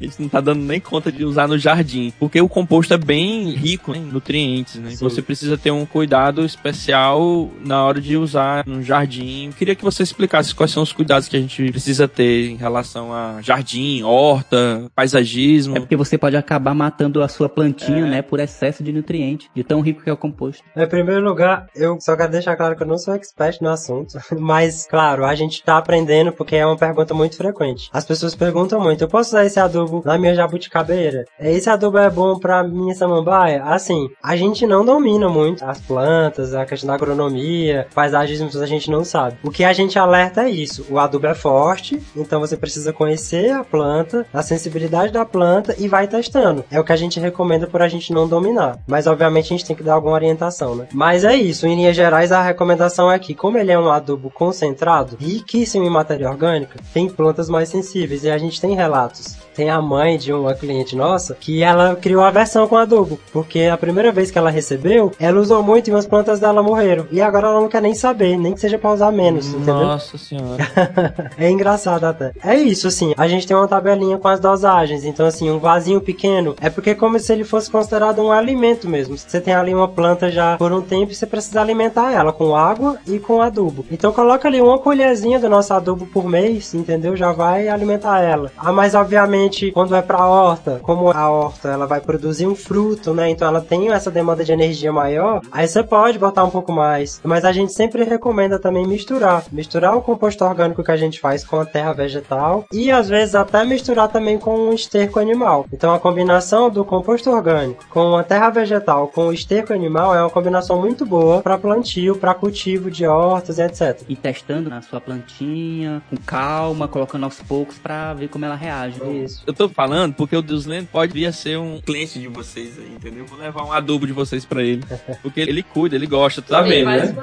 A gente não tá dando nem conta de usar no jardim. Porque o composto é bem rico em nutrientes, né? Sim. Você precisa ter um cuidado especial na hora de usar no jardim. Eu queria que você explicasse quais são os cuidados que a gente precisa ter em relação a jardim, horta, paisagismo. É porque você pode acabar matando a sua plantinha, né, por excesso de nutriente, de tão rico que é o composto. Em primeiro lugar, eu só quero deixar claro que eu não sou expert no assunto, mas, claro, a gente tá aprendendo porque é uma pergunta muito frequente. As pessoas perguntam muito, eu posso usar esse adubo na minha jabuticabeira? Esse adubo é bom pra minha samambaia? Assim, a gente não domina muito as plantas, a questão da agronomia, paisagismo, a gente não sabe. O que a gente alerta é isso, o adubo é forte, então você precisa conhecer a planta, a sensibilidade da planta e vai testando. É o que a gente recomenda por a gente não dominar. Mas, obviamente, a gente tem que dar alguma orientação, né? Mas é isso, em linhas gerais, a recomendação é que, como ele é um adubo concentrado, riquíssimo em matéria orgânica, tem plantas mais sensíveis e a gente tem relatos. Tem a mãe de uma cliente nossa que ela criou a versão com adubo, porque a primeira vez que ela recebeu, ela usou muito e umas plantas dela morreram. E agora ela não quer nem saber, nem que seja pra usar menos, entendeu? Nossa senhora. é engraçado até. É isso, assim. A gente tem uma tabelinha com as dosagens. Então, assim, um vasinho pequeno é porque é como se ele fosse considerado um alimento mesmo. Você tem ali uma planta já por um tempo e você precisa alimentar ela com água e com adubo. Então, coloca ali uma colherzinha do nosso adubo por mês, entendeu? Já vai alimentar ela. Ah, mas obviamente, quando é pra horta, como a horta ela vai produzir um fruto, né? Então, ela tem essa demanda de energia maior. Aí você pode botar um pouco mais. Mas a gente sempre recomenda também misturar. Misturar o composto orgânico que a gente faz com a terra vegetal e às vezes até misturar também com um esterco animal. Então a combinação do composto orgânico com a terra vegetal com o esterco animal é uma combinação muito boa para plantio, para cultivo de hortas e etc. E testando na sua plantinha, com calma, colocando aos poucos pra ver como ela reage. Isso. Eu tô falando porque o Deusland pode vir a ser um cliente de vocês aí, entendeu? Vou levar um adubo de vocês pra ele. Porque ele cuida, ele gosta, tá vendo, né?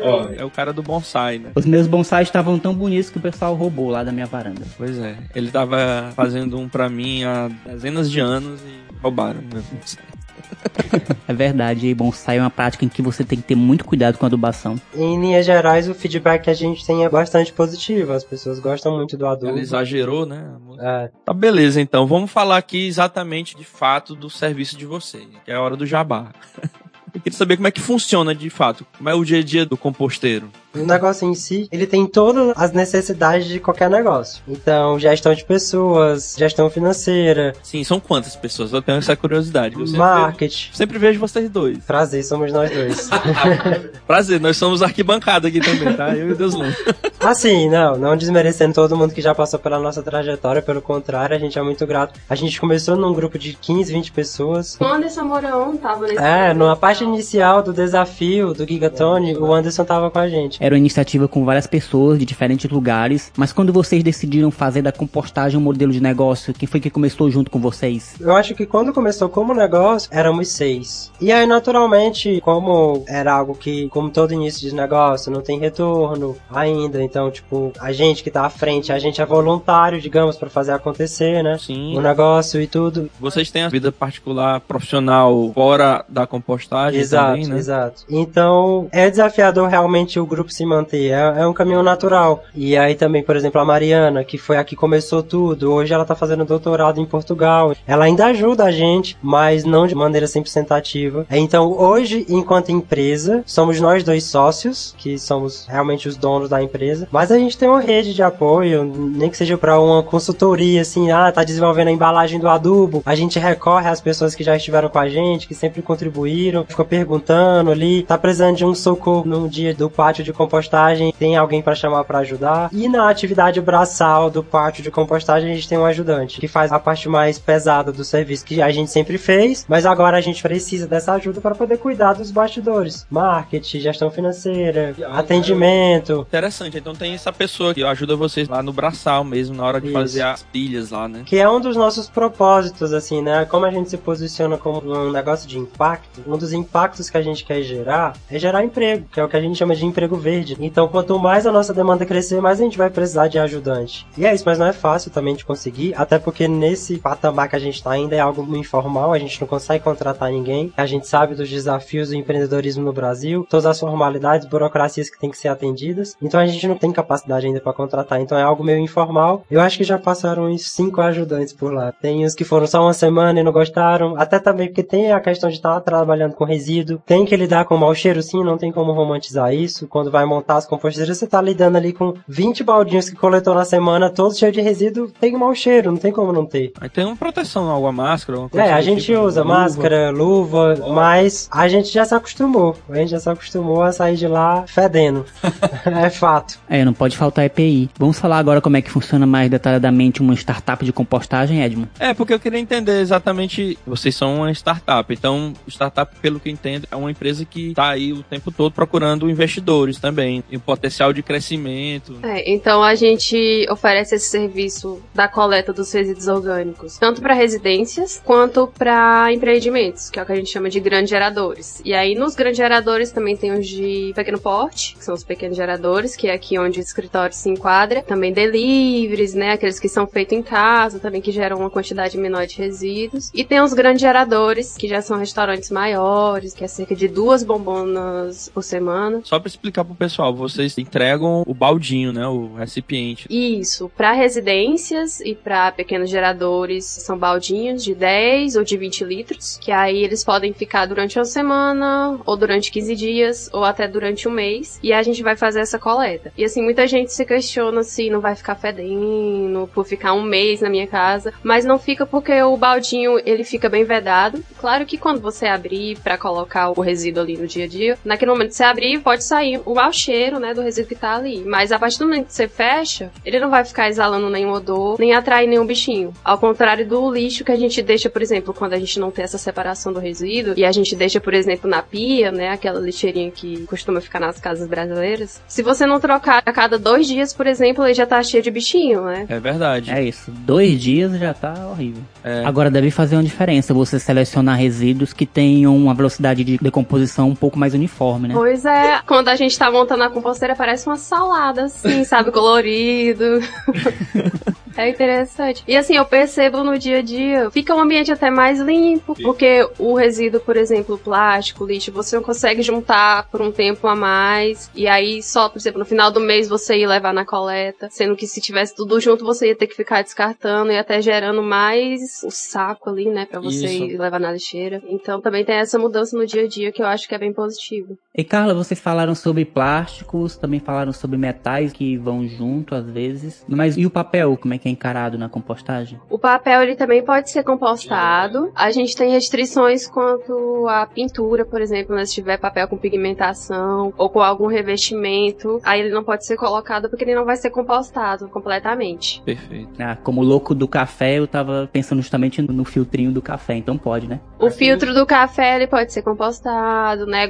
Ó, ali. é o cara do bonsai, né? Os meus bonsais estavam tão bonitos que o pessoal roubou lá da minha varanda. Pois é. Ele tava fazendo um pra mim há dezenas de anos e roubaram meu bonsai. É verdade, e bonsai é uma prática em que você tem que ter muito cuidado com a adubação. Em linhas gerais, o feedback que a gente tem é bastante positivo. As pessoas gostam muito do adubo. Ela exagerou, né? É, Tá beleza, então. Vamos falar aqui exatamente de fato do serviço de vocês, que é a hora do jabá. Eu queria saber como é que funciona de fato. Como é o dia a dia do composteiro. O negócio em si, ele tem todas as necessidades de qualquer negócio. Então, gestão de pessoas, gestão financeira, Sim, são quantas pessoas? Eu tenho essa curiosidade. Eu sempre, marketing. sempre vejo vocês dois. Prazer, somos nós dois. Prazer, nós somos arquibancada aqui também, tá? Eu e o Deusland. assim, não, não desmerecendo todo mundo que já passou pela nossa trajetória, pelo contrário, a gente é muito grato. A gente começou num grupo de 15, 20 pessoas. O Anderson Mourão tava nesse É, numa parte inicial do desafio do Gigatone, o Anderson tava com a gente. Era uma iniciativa com várias pessoas de diferentes lugares, mas quando vocês decidiram fazer da compostagem um modelo de negócio, quem foi que começou junto com vocês? Eu acho que quando começou como negócio, éramos seis. E aí, naturalmente, como era algo que, como todo início de negócio, não tem retorno ainda, então, tipo, a gente que tá à frente, a gente é voluntário, digamos, pra fazer acontecer, né? Sim. O negócio e tudo. Vocês têm a vida particular, profissional, fora da compostagem Exato, também, né? exato. Então, é desafiador realmente o grupo se manter. É, é, um caminho natural. E aí também, por exemplo, a Mariana, que foi a que começou tudo, hoje ela tá fazendo doutorado em Portugal. Ela ainda ajuda a gente, mas não de maneira 100% ativa. Então, hoje, enquanto empresa, somos nós dois sócios, que somos realmente os donos da empresa, mas a gente tem uma rede de apoio, nem que seja para uma consultoria, assim, ah, tá desenvolvendo a embalagem do adubo, a gente recorre às pessoas que já estiveram com a gente, que sempre contribuíram, ficou perguntando ali, tá precisando de um socorro no dia do pátio de compostagem, tem alguém para chamar para ajudar. E na atividade braçal do pátio de compostagem, a gente tem um ajudante, que faz a parte mais pesada do serviço, que a gente sempre fez, mas agora a gente precisa dessa ajuda para poder cuidar dos bastidores. Marketing, gestão financeira, atendimento. Interessante, então tem essa pessoa que ajuda vocês lá no braçal mesmo, na hora de Isso. fazer as pilhas lá, né? Que é um dos nossos propósitos, assim, né? Como a gente se posiciona como um negócio de impacto, um dos impactos que a gente quer gerar é gerar emprego, que é o que a gente chama de emprego verde. Então, quanto mais a nossa demanda crescer, mais a gente vai precisar de ajudante. E é isso, mas não é fácil também de conseguir, até porque nesse patamar que a gente está ainda é algo informal, a gente não consegue contratar ninguém. A gente sabe dos desafios do empreendedorismo no Brasil, todas as formalidades, burocracias que têm que ser atendidas. Então a gente não tem capacidade ainda para contratar. Então é algo meio informal. Eu acho que já passaram uns cinco ajudantes por lá. Tem os que foram só uma semana e não gostaram, até também porque tem a questão de estar tá trabalhando com resíduo, tem que lidar com mau cheiro sim, não tem como romantizar isso. Quando vai montar as composteiras, você tá lidando ali com 20 baldinhos que coletou na semana, todos cheios de resíduo, tem mau cheiro, não tem como não ter. Aí tem uma proteção, alguma máscara, alguma coisa. É, a gente tipo, usa luva. máscara, luva, oh. mas a gente já se acostumou. A gente já se acostumou a sair de lá fedendo. é fato. É, não pode faltar EPI. Vamos falar agora como é que funciona mais detalhadamente uma startup de compostagem, Edmo. É, porque eu queria entender exatamente. Vocês são uma startup, então startup, pelo que eu entendo, é uma empresa que está aí o tempo todo procurando investidores também, e o potencial de crescimento. É, então a gente oferece esse serviço da coleta dos resíduos orgânicos, tanto para residências quanto para empreendimentos, que é o que a gente chama de grandes geradores. E aí nos grandes geradores também tem os de pequeno porte, que são os pequenos geradores, que é aqui onde o escritório se enquadra. Também deliveries, né, aqueles que são feitos em casa, também que geram uma quantidade menor de resíduos. E tem os grandes geradores, que já são restaurantes maiores, que é cerca de duas bombonas por semana. Só para explicar pro pessoal, vocês entregam o baldinho, né, o recipiente. Isso, para residências e para pequenos geradores são baldinhos de 10 ou de 20 litros, que aí eles podem ficar durante uma semana, ou durante 15 dias, ou até durante um mês, e a gente vai fazer essa coleta. E assim, muita gente se questiona se não vai ficar fedendo por ficar um mês na minha casa, mas não fica porque o baldinho ele fica bem vedado. Claro que quando você abrir para colocar o resíduo ali no dia a dia, naquele momento que você abrir, pode sair o mau cheiro, né, do resíduo que tá ali. Mas a partir do momento que você fecha, ele não vai ficar exalando nenhum odor, nem atrair nenhum bichinho. Ao contrário do lixo que a gente deixa, por exemplo, quando a gente não tem essa separação do resíduo, e a gente deixa, por exemplo, na pia, né, aquela lixeirinha que costuma ficar nas casas brasileiras. Se você não trocar a cada dois dias, por exemplo, ele já tá cheio de bichinho, né? É verdade. É isso. Dois dias já tá horrível. É. Agora deve fazer uma diferença você selecionar resíduos que tenham uma velocidade de decomposição um pouco mais uniforme, né? Pois é. Quando a gente tá montando a composteira, parece uma salada, assim, sabe? Colorido. É interessante. E assim, eu percebo no dia a dia, fica um ambiente até mais limpo, porque o resíduo, por exemplo, plástico, lixo, você não consegue juntar por um tempo a mais, e aí só, por exemplo, no final do mês você ir levar na coleta, sendo que se tivesse tudo junto você ia ter que ficar descartando e até gerando mais o saco ali, né, para você Isso. ir levar na lixeira. Então também tem essa mudança no dia a dia que eu acho que é bem positivo. E Carla, vocês falaram sobre plásticos, também falaram sobre metais que vão junto às vezes, mas e o papel, como é que é encarado na compostagem? O papel ele também pode ser compostado. A gente tem restrições quanto à pintura, por exemplo, né? se tiver papel com pigmentação ou com algum revestimento, aí ele não pode ser colocado porque ele não vai ser compostado completamente. Perfeito. Ah, como louco do café, eu tava pensando justamente no filtrinho do café, então pode, né? O Aqui... filtro do café ele pode ser compostado, né?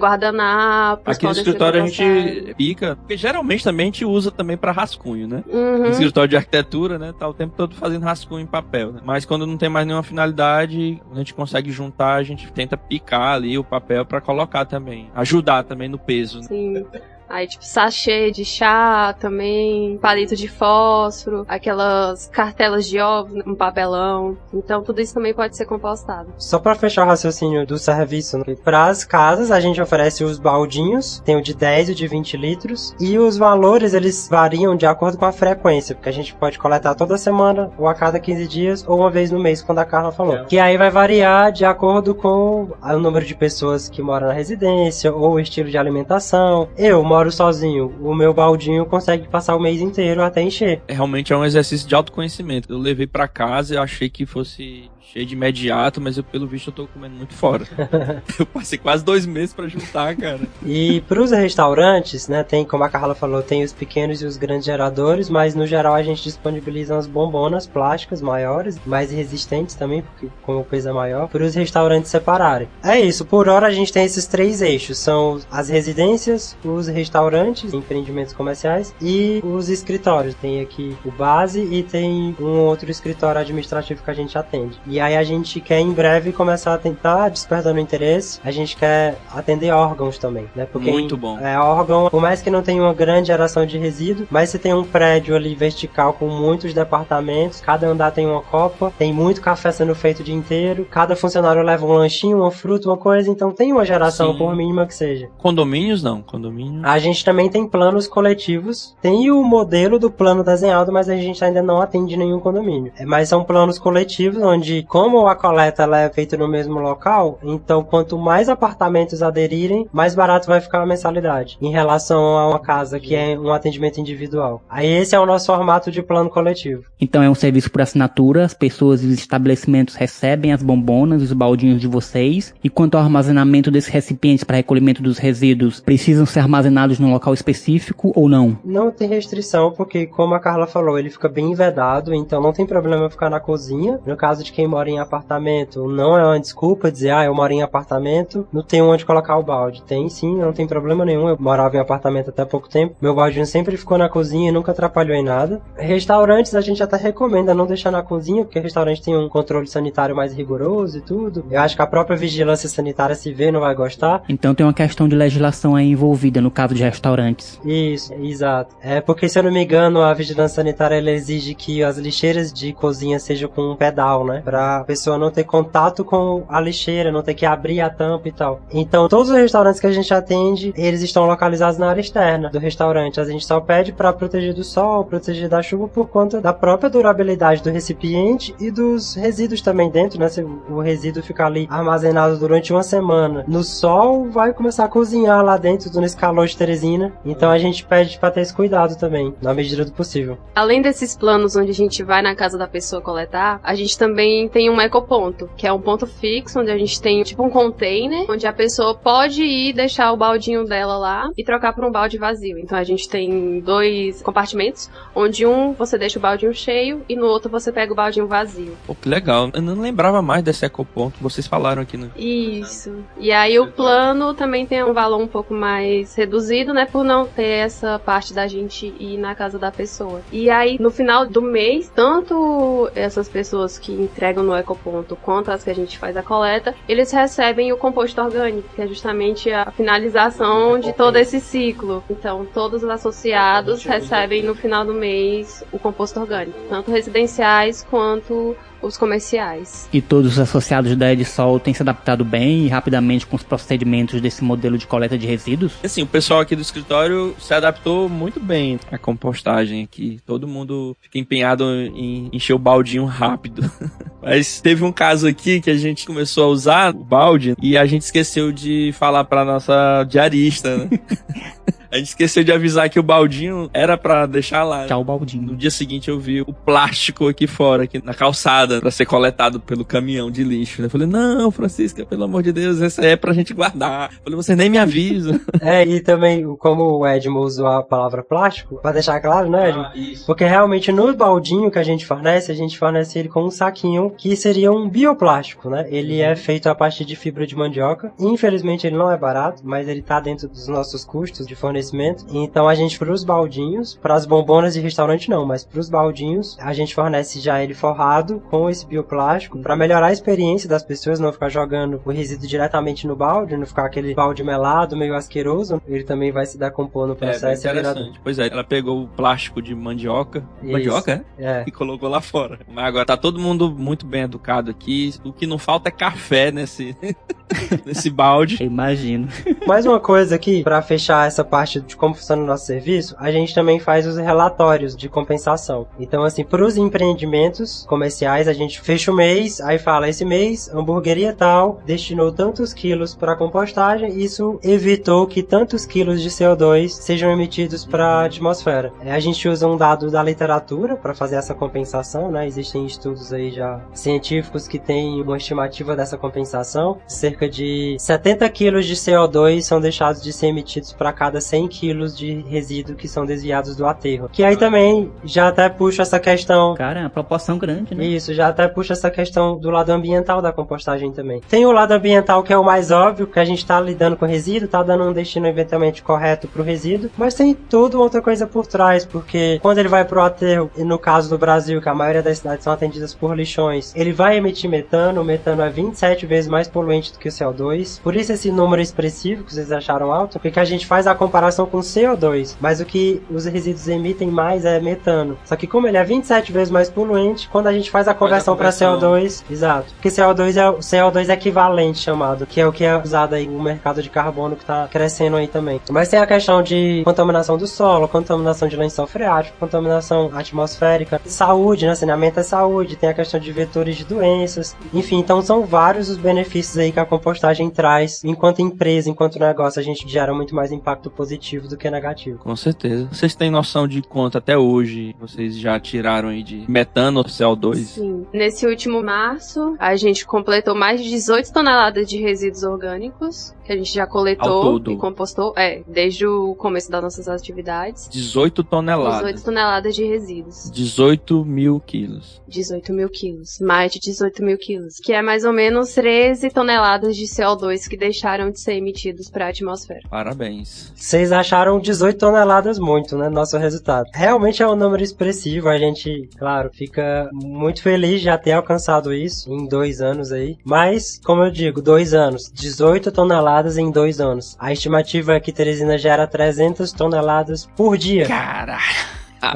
Guardanapos. Aqui no escritório a gente pica, porque geralmente também a gente usa também para rascunho, né? Uhum. No escritório de arquitetura, né? Tá o tempo todo fazendo rascunho em papel. Né? Mas quando não tem mais nenhuma finalidade, a gente consegue juntar, a gente tenta picar ali o papel para colocar também. Ajudar também no peso. Né? Sim. Aí, tipo, sachê de chá também, palito de fósforo, aquelas cartelas de ovos, um papelão. Então, tudo isso também pode ser compostado. Só para fechar o raciocínio do serviço, né? para as casas a gente oferece os baldinhos, tem o de 10 e o de 20 litros, e os valores eles variam de acordo com a frequência, porque a gente pode coletar toda semana, ou a cada 15 dias, ou uma vez no mês, quando a Carla falou. É. Que aí vai variar de acordo com o número de pessoas que moram na residência, ou o estilo de alimentação. Eu moro sozinho, o meu baldinho consegue passar o mês inteiro até encher. Realmente é um exercício de autoconhecimento. Eu levei para casa e achei que fosse cheio de imediato, mas eu, pelo visto, eu tô comendo muito fora. eu passei quase dois meses para juntar, cara. E pros restaurantes, né, tem, como a Carla falou, tem os pequenos e os grandes geradores, mas no geral a gente disponibiliza as bombonas plásticas maiores, mais resistentes também, porque como é maior, para os restaurantes separarem. É isso, por hora a gente tem esses três eixos, são as residências, os restaurantes, empreendimentos comerciais e os escritórios. Tem aqui o base e tem um outro escritório administrativo que a gente atende. E aí a gente quer em breve começar a tentar despertando interesse. A gente quer atender órgãos também, né? Porque Muito bom. É órgão, por mais que não tenha uma grande geração de resíduo, mas você tem um prédio ali vertical com muitos departamentos, cada andar tem uma copa, tem muito café sendo feito o dia inteiro, cada funcionário leva um lanchinho, uma fruta, uma coisa, então tem uma geração, Sim. por mínima que seja. Condomínios não, condomínio. A gente também tem planos coletivos, tem o modelo do plano desenhado, mas a gente ainda não atende nenhum condomínio. É, mas são planos coletivos onde como a coleta ela é feita no mesmo local, então quanto mais apartamentos aderirem, mais barato vai ficar a mensalidade em relação a uma casa que é um atendimento individual. Aí esse é o nosso formato de plano coletivo. Então é um serviço por assinatura, as pessoas e os estabelecimentos recebem as bombonas, os baldinhos de vocês, e quanto ao armazenamento desses recipientes para recolhimento dos resíduos, precisam ser armazenados num local específico ou não? Não tem restrição, porque como a Carla falou, ele fica bem vedado, então não tem problema ficar na cozinha. No caso de quem mora em apartamento, não é uma desculpa dizer, ah, eu moro em apartamento, não tenho onde colocar o balde. Tem sim, não tem problema nenhum. Eu morava em apartamento até pouco tempo. Meu baldinho sempre ficou na cozinha e nunca atrapalhou em nada. Restaurantes a gente até recomenda não deixar na cozinha, porque restaurante tem um controle sanitário mais rigoroso e tudo. Eu acho que a própria vigilância sanitária se vê não vai gostar. Então tem uma questão de legislação aí envolvida no caso de restaurantes. Isso, exato. É porque se eu não me engano, a vigilância sanitária ela exige que as lixeiras de cozinha sejam com um pedal, né? Pra a pessoa não ter contato com a lixeira, não ter que abrir a tampa e tal. Então, todos os restaurantes que a gente atende, eles estão localizados na área externa do restaurante. A gente só pede para proteger do sol, proteger da chuva por conta da própria durabilidade do recipiente e dos resíduos também dentro, né? Se o resíduo ficar ali armazenado durante uma semana no sol, vai começar a cozinhar lá dentro nesse calor de Teresina. Então a gente pede para ter esse cuidado também, na medida do possível. Além desses planos onde a gente vai na casa da pessoa coletar, a gente também tem um ecoponto, que é um ponto fixo, onde a gente tem tipo um container, onde a pessoa pode ir deixar o baldinho dela lá e trocar por um balde vazio. Então a gente tem dois compartimentos, onde um você deixa o baldinho cheio e no outro você pega o baldinho vazio. Pô, que legal. Eu não lembrava mais desse ecoponto, vocês falaram aqui no. Isso. E aí o plano também tem um valor um pouco mais reduzido, né, por não ter essa parte da gente ir na casa da pessoa. E aí no final do mês, tanto essas pessoas que entregam no ecoponto quanto as que a gente faz a coleta, eles recebem o composto orgânico, que é justamente a finalização de todo esse ciclo. Então, todos os associados recebem no final do mês o composto orgânico, tanto residenciais quanto os comerciais. E todos os associados da Edsol têm se adaptado bem e rapidamente com os procedimentos desse modelo de coleta de resíduos? Assim, o pessoal aqui do escritório se adaptou muito bem à compostagem aqui. Todo mundo fica empenhado em encher o baldinho rápido. Mas teve um caso aqui que a gente começou a usar o balde e a gente esqueceu de falar para nossa diarista, né? A gente esqueceu de avisar que o baldinho era para deixar lá. Tchau, baldinho. No dia seguinte eu vi o plástico aqui fora, aqui na calçada, para ser coletado pelo caminhão de lixo. Eu falei, não, Francisca, pelo amor de Deus, essa é pra gente guardar. Eu falei, você nem me avisa. É, e também, como o Edmo usou a palavra plástico, pra deixar claro, né, Edmo? Ah, Porque realmente no baldinho que a gente fornece, a gente fornece ele com um saquinho que seria um bioplástico, né? Ele é feito a partir de fibra de mandioca. Infelizmente ele não é barato, mas ele tá dentro dos nossos custos de fornecimento Então a gente para os baldinhos, para as bombonas de restaurante não, mas para os baldinhos a gente fornece já ele forrado com esse bioplástico para melhorar a experiência das pessoas, não ficar jogando o resíduo diretamente no balde, não ficar aquele balde melado, meio asqueroso. Ele também vai se decompor no processo. É, bem interessante. Pois é, ela pegou o plástico de mandioca, Isso. mandioca, é? é? E colocou lá fora. Mas agora tá todo mundo muito bem educado aqui. O que não falta é café nesse nesse balde. imagino. Mais uma coisa aqui, para fechar essa parte de como funciona o nosso serviço, a gente também faz os relatórios de compensação. Então, assim, para os empreendimentos comerciais, a gente fecha o mês, aí fala, esse mês, hamburgueria tal, destinou tantos quilos para compostagem, isso evitou que tantos quilos de CO2 sejam emitidos para a atmosfera. É, a gente usa um dado da literatura para fazer essa compensação, né? Existem estudos aí já científicos que têm uma estimativa dessa compensação, cerca de 70 quilos de CO2 são deixados de ser emitidos para cada 100 quilos de resíduo que são desviados do aterro. Que aí também já até puxa essa questão. Cara, é uma proporção grande, né? Isso, já até puxa essa questão do lado ambiental da compostagem também. Tem o lado ambiental que é o mais óbvio, que a gente está lidando com resíduo, está dando um destino eventualmente correto para o resíduo, mas tem toda outra coisa por trás, porque quando ele vai para o aterro, e no caso do Brasil, que a maioria das cidades são atendidas por lixões, ele vai emitir metano, o metano é 27 vezes mais poluente do que o CO2. Por isso esse número expressivo que vocês acharam alto, porque a gente faz a comparação com CO2, mas o que os resíduos emitem mais é metano. Só que como ele é 27 vezes mais poluente, quando a gente faz a conversão para CO2, exato. Porque CO2 é o CO2 equivalente chamado, que é o que é usado aí no mercado de carbono que está crescendo aí também. Mas tem a questão de contaminação do solo, contaminação de lençol freático, contaminação atmosférica, saúde, né? Saneamento é saúde, tem a questão de vetores de doenças. Enfim, então são vários os benefícios aí que a compostagem traz. Enquanto empresa, enquanto negócio, a gente gera muito mais impacto positivo do que negativo. Com certeza. Vocês têm noção de quanto até hoje vocês já tiraram aí de metano ou CO2? Sim. Nesse último março, a gente completou mais de 18 toneladas de resíduos orgânicos que a gente já coletou e compostou, é, desde o começo das nossas atividades. 18 toneladas. 18 toneladas de resíduos. 18 mil quilos. 18 mil quilos. Mais de 18 mil quilos. Que é mais ou menos 13 toneladas de CO2 que deixaram de ser emitidos para a atmosfera. Parabéns. Vocês acharam 18 toneladas muito, né? Nosso resultado. Realmente é um número expressivo. A gente, claro, fica muito feliz de já ter alcançado isso em dois anos aí. Mas, como eu digo, dois anos. 18 toneladas em dois anos. A estimativa é que Teresina gera 300 toneladas por dia. Caralho.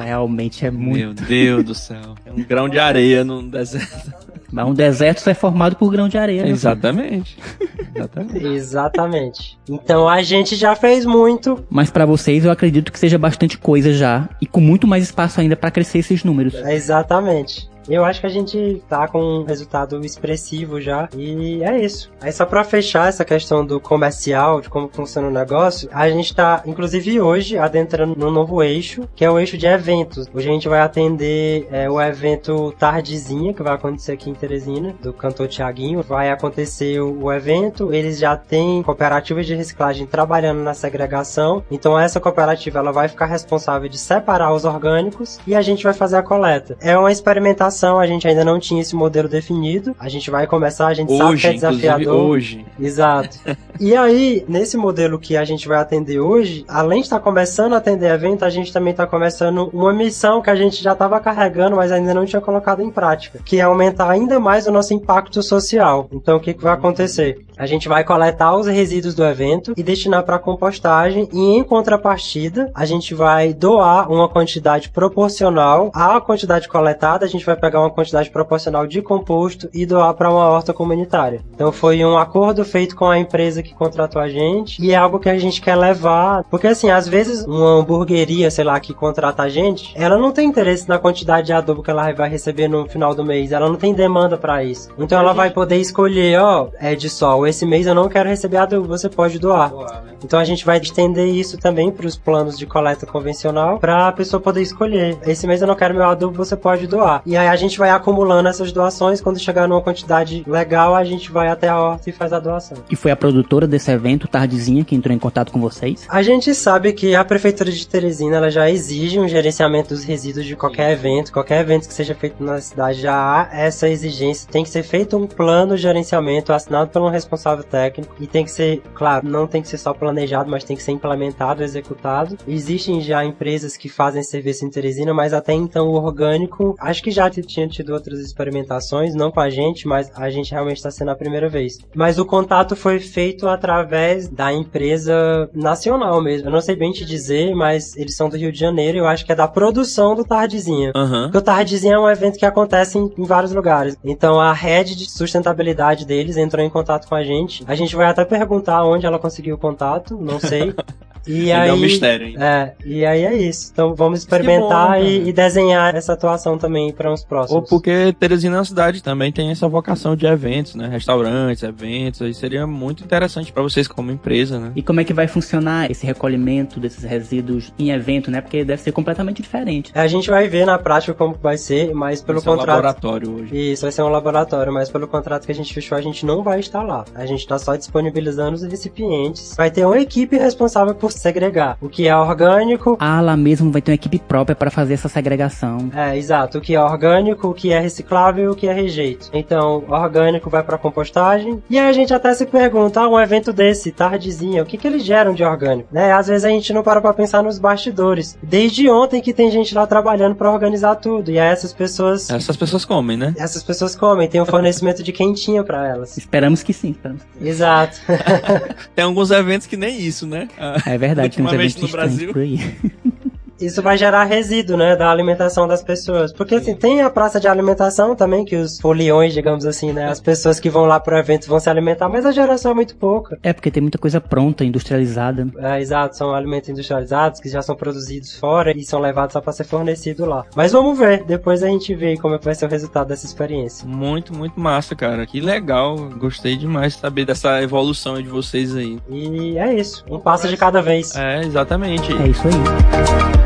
Realmente é muito. Meu Deus do céu. É um grão de areia num deserto. Mas um deserto só é formado por grão de areia. Né? Exatamente. Exatamente. Exatamente. Então a gente já fez muito. Mas para vocês eu acredito que seja bastante coisa já e com muito mais espaço ainda para crescer esses números. exatamente. Eu acho que a gente tá com um resultado expressivo já. E é isso. Aí só pra fechar essa questão do comercial, de como funciona o negócio, a gente tá, inclusive hoje, adentrando no novo eixo, que é o eixo de eventos. Hoje a gente vai atender é, o evento Tardezinha, que vai acontecer aqui em Teresina, do cantor Tiaguinho. Vai acontecer o, evento, eles já têm cooperativas de reciclagem trabalhando na segregação. Então essa cooperativa ela vai ficar responsável de separar os orgânicos e a gente vai fazer a coleta. É uma experimentação a gente ainda não tinha esse modelo definido. A gente vai começar, a gente hoje, sabe que é desafiador. Hoje. Exato. e aí, nesse modelo que a gente vai atender hoje, além de estar tá começando a atender evento, a gente também está começando uma missão que a gente já estava carregando, mas ainda não tinha colocado em prática, que é aumentar ainda mais o nosso impacto social. Então, o que, que vai acontecer? A gente vai coletar os resíduos do evento e destinar para compostagem e em contrapartida, a gente vai doar uma quantidade proporcional à quantidade coletada, a gente vai pegar uma quantidade proporcional de composto e doar para uma horta comunitária. Então foi um acordo feito com a empresa que contratou a gente e é algo que a gente quer levar, porque assim, às vezes uma hamburgueria, sei lá, que contrata a gente, ela não tem interesse na quantidade de adobo que ela vai receber no final do mês, ela não tem demanda para isso. Então ela vai poder escolher, ó, é de sol, esse mês eu não quero receber adobo, você pode doar. Né? Então a gente vai estender isso também para os planos de coleta convencional, para a pessoa poder escolher. Esse mês eu não quero meu adobo, você pode doar. E aí a gente vai acumulando essas doações. Quando chegar numa quantidade legal, a gente vai até a horta e faz a doação. E foi a produtora desse evento, Tardezinha, que entrou em contato com vocês? A gente sabe que a Prefeitura de Teresina ela já exige um gerenciamento dos resíduos de qualquer evento. Qualquer evento que seja feito na cidade já há essa exigência. Tem que ser feito um plano de gerenciamento assinado por um responsável responsável técnico e tem que ser, claro, não tem que ser só planejado, mas tem que ser implementado, executado. Existem já empresas que fazem serviço em Teresina, mas até então o orgânico, acho que já tinha tido outras experimentações, não com a gente, mas a gente realmente está sendo a primeira vez. Mas o contato foi feito através da empresa nacional mesmo. Eu não sei bem te dizer, mas eles são do Rio de Janeiro, eu acho que é da produção do Tardezinha. Aham. Porque o Tardezinha é um evento que acontece em, em vários lugares. Então a rede de sustentabilidade deles entrou em contato com a gente. A gente vai até perguntar onde ela conseguiu o contato, não sei. E aí, é um mistério ainda. É, e aí é isso. Então vamos experimentar bom, e, e desenhar essa atuação também para uns Ou próximos. porque Teresina é uma cidade também tem essa vocação de eventos, né? Restaurantes, eventos, aí seria muito interessante pra vocês como empresa, né? E como é que vai funcionar esse recolhimento desses resíduos em evento, né? Porque deve ser completamente diferente. A gente vai ver na prática como vai ser, mas pelo Esse é um contrato. laboratório hoje. Isso vai ser um laboratório, mas pelo contrato que a gente fechou, a gente não vai estar lá. A gente está só disponibilizando os recipientes. Vai ter uma equipe responsável por segregar o que é orgânico. Ah, lá mesmo vai ter uma equipe própria para fazer essa segregação. É, exato. O que é orgânico, o que é reciclável e o que é rejeito. Então, orgânico vai para compostagem. E aí a gente até se pergunta, ah, um evento desse, tardezinha, o que que eles geram de orgânico? Né? Às vezes a gente não para pra pensar nos bastidores. Desde ontem que tem gente lá trabalhando para organizar tudo. E aí essas pessoas Essas pessoas comem, né? essas pessoas comem, tem um fornecimento de quentinha pra elas. Esperamos que sim. Esperamos que sim. Exato. Tem alguns eventos que nem isso, né? É verdade, tem uns eventos no Brasil. por aí. Isso vai gerar resíduo, né, da alimentação das pessoas. Porque assim, tem a praça de alimentação também, que os foliões, digamos assim, né, as pessoas que vão lá pro evento vão se alimentar, mas a geração é muito pouca. É porque tem muita coisa pronta, industrializada. É, exato, são alimentos industrializados que já são produzidos fora e são levados só pra ser fornecido lá. Mas vamos ver, depois a gente vê como é que vai ser o resultado dessa experiência. Muito, muito massa, cara. Que legal. Gostei demais de saber dessa evolução aí de vocês aí. E é isso, um passo de cada vez. É, exatamente. É isso aí.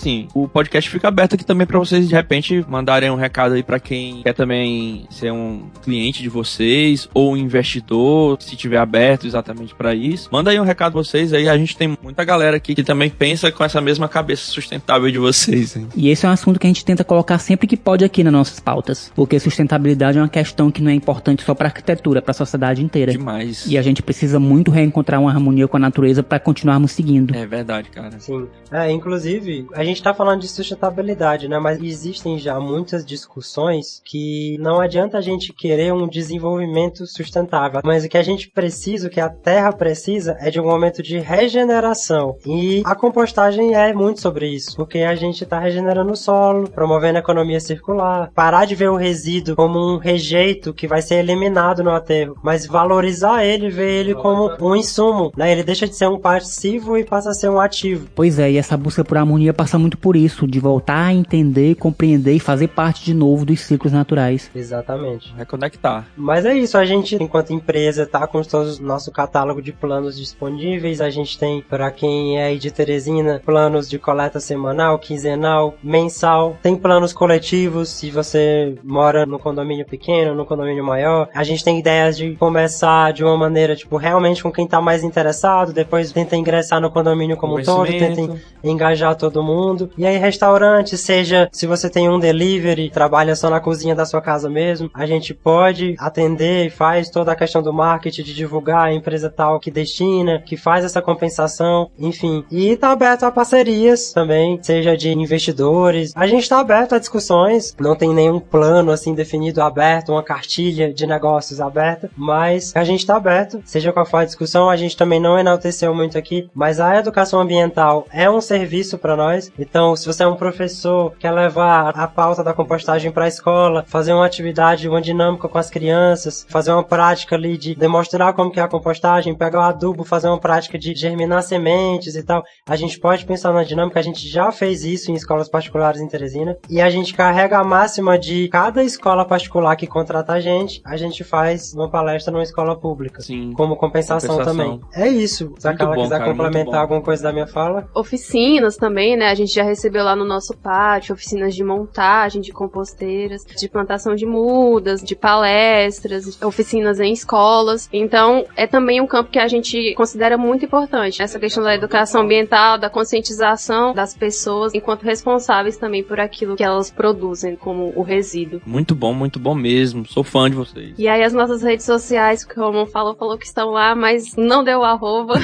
Assim, o podcast fica aberto aqui também pra vocês de repente mandarem um recado aí pra quem quer também ser um cliente de vocês ou um investidor, se tiver aberto exatamente pra isso. Manda aí um recado pra vocês aí. A gente tem muita galera aqui que também pensa com essa mesma cabeça sustentável de vocês. Hein? E esse é um assunto que a gente tenta colocar sempre que pode aqui nas nossas pautas. Porque sustentabilidade é uma questão que não é importante só para arquitetura, para a sociedade inteira. Demais. E a gente precisa muito reencontrar uma harmonia com a natureza para continuarmos seguindo. É verdade, cara. Sim. É, inclusive, a gente tá falando de sustentabilidade, né? Mas existem já muitas discussões que não adianta a gente querer um desenvolvimento sustentável. Mas o que a gente precisa, o que a Terra precisa, é de um momento de regeneração. E a compostagem é muito sobre isso. Porque a gente tá regenerando o solo, promovendo a economia circular, parar de ver o resíduo como um rejeito que vai ser eliminado no aterro, mas valorizar ele, ver ele como um insumo, né? Ele deixa de ser um passivo e passa a ser um ativo. Pois é, e essa busca por harmonia passa muito por isso, de voltar a entender, compreender e fazer parte de novo dos ciclos naturais. Exatamente. Reconectar. Mas é isso, a gente, enquanto empresa, tá com todo o nosso catálogo de planos disponíveis. A gente tem, para quem é aí de Teresina, planos de coleta semanal, quinzenal, mensal. Tem planos coletivos, se você mora no condomínio pequeno, no condomínio maior. A gente tem ideias de começar de uma maneira, tipo, realmente com quem tá mais interessado. Depois tenta ingressar no condomínio como um todo, tenta engajar todo mundo. E aí, restaurante, seja se você tem um delivery, trabalha só na cozinha da sua casa mesmo, a gente pode atender e faz toda a questão do marketing, de divulgar a empresa tal que destina, que faz essa compensação, enfim. E tá aberto a parcerias também, seja de investidores. A gente tá aberto a discussões, não tem nenhum plano assim definido aberto, uma cartilha de negócios aberta, mas a gente tá aberto, seja qual for a discussão, a gente também não enalteceu muito aqui, mas a educação ambiental é um serviço para nós. Então, se você é um professor, quer levar a pauta da compostagem para a escola, fazer uma atividade, uma dinâmica com as crianças, fazer uma prática ali de demonstrar como que é a compostagem, pegar o adubo, fazer uma prática de germinar sementes e tal, a gente pode pensar na dinâmica, a gente já fez isso em escolas particulares em Teresina, e a gente carrega a máxima de cada escola particular que contrata a gente, a gente faz uma palestra numa escola pública. Sim. Como compensação, Compensação. também. É isso. Se ela bom, quiser cara, complementar alguma coisa da minha fala. Oficinas também, né? A gente gente já recebeu lá no nosso pátio oficinas de montagem de composteiras, de plantação de mudas, de palestras, oficinas em escolas. Então, é também um campo que a gente considera muito importante. Essa questão da educação ambiental, da conscientização das pessoas enquanto responsáveis também por aquilo que elas produzem como o resíduo. Muito bom, muito bom mesmo. Sou fã de vocês. E aí as nossas redes sociais, que o Romão falou, falou que estão lá, mas não deu arroba.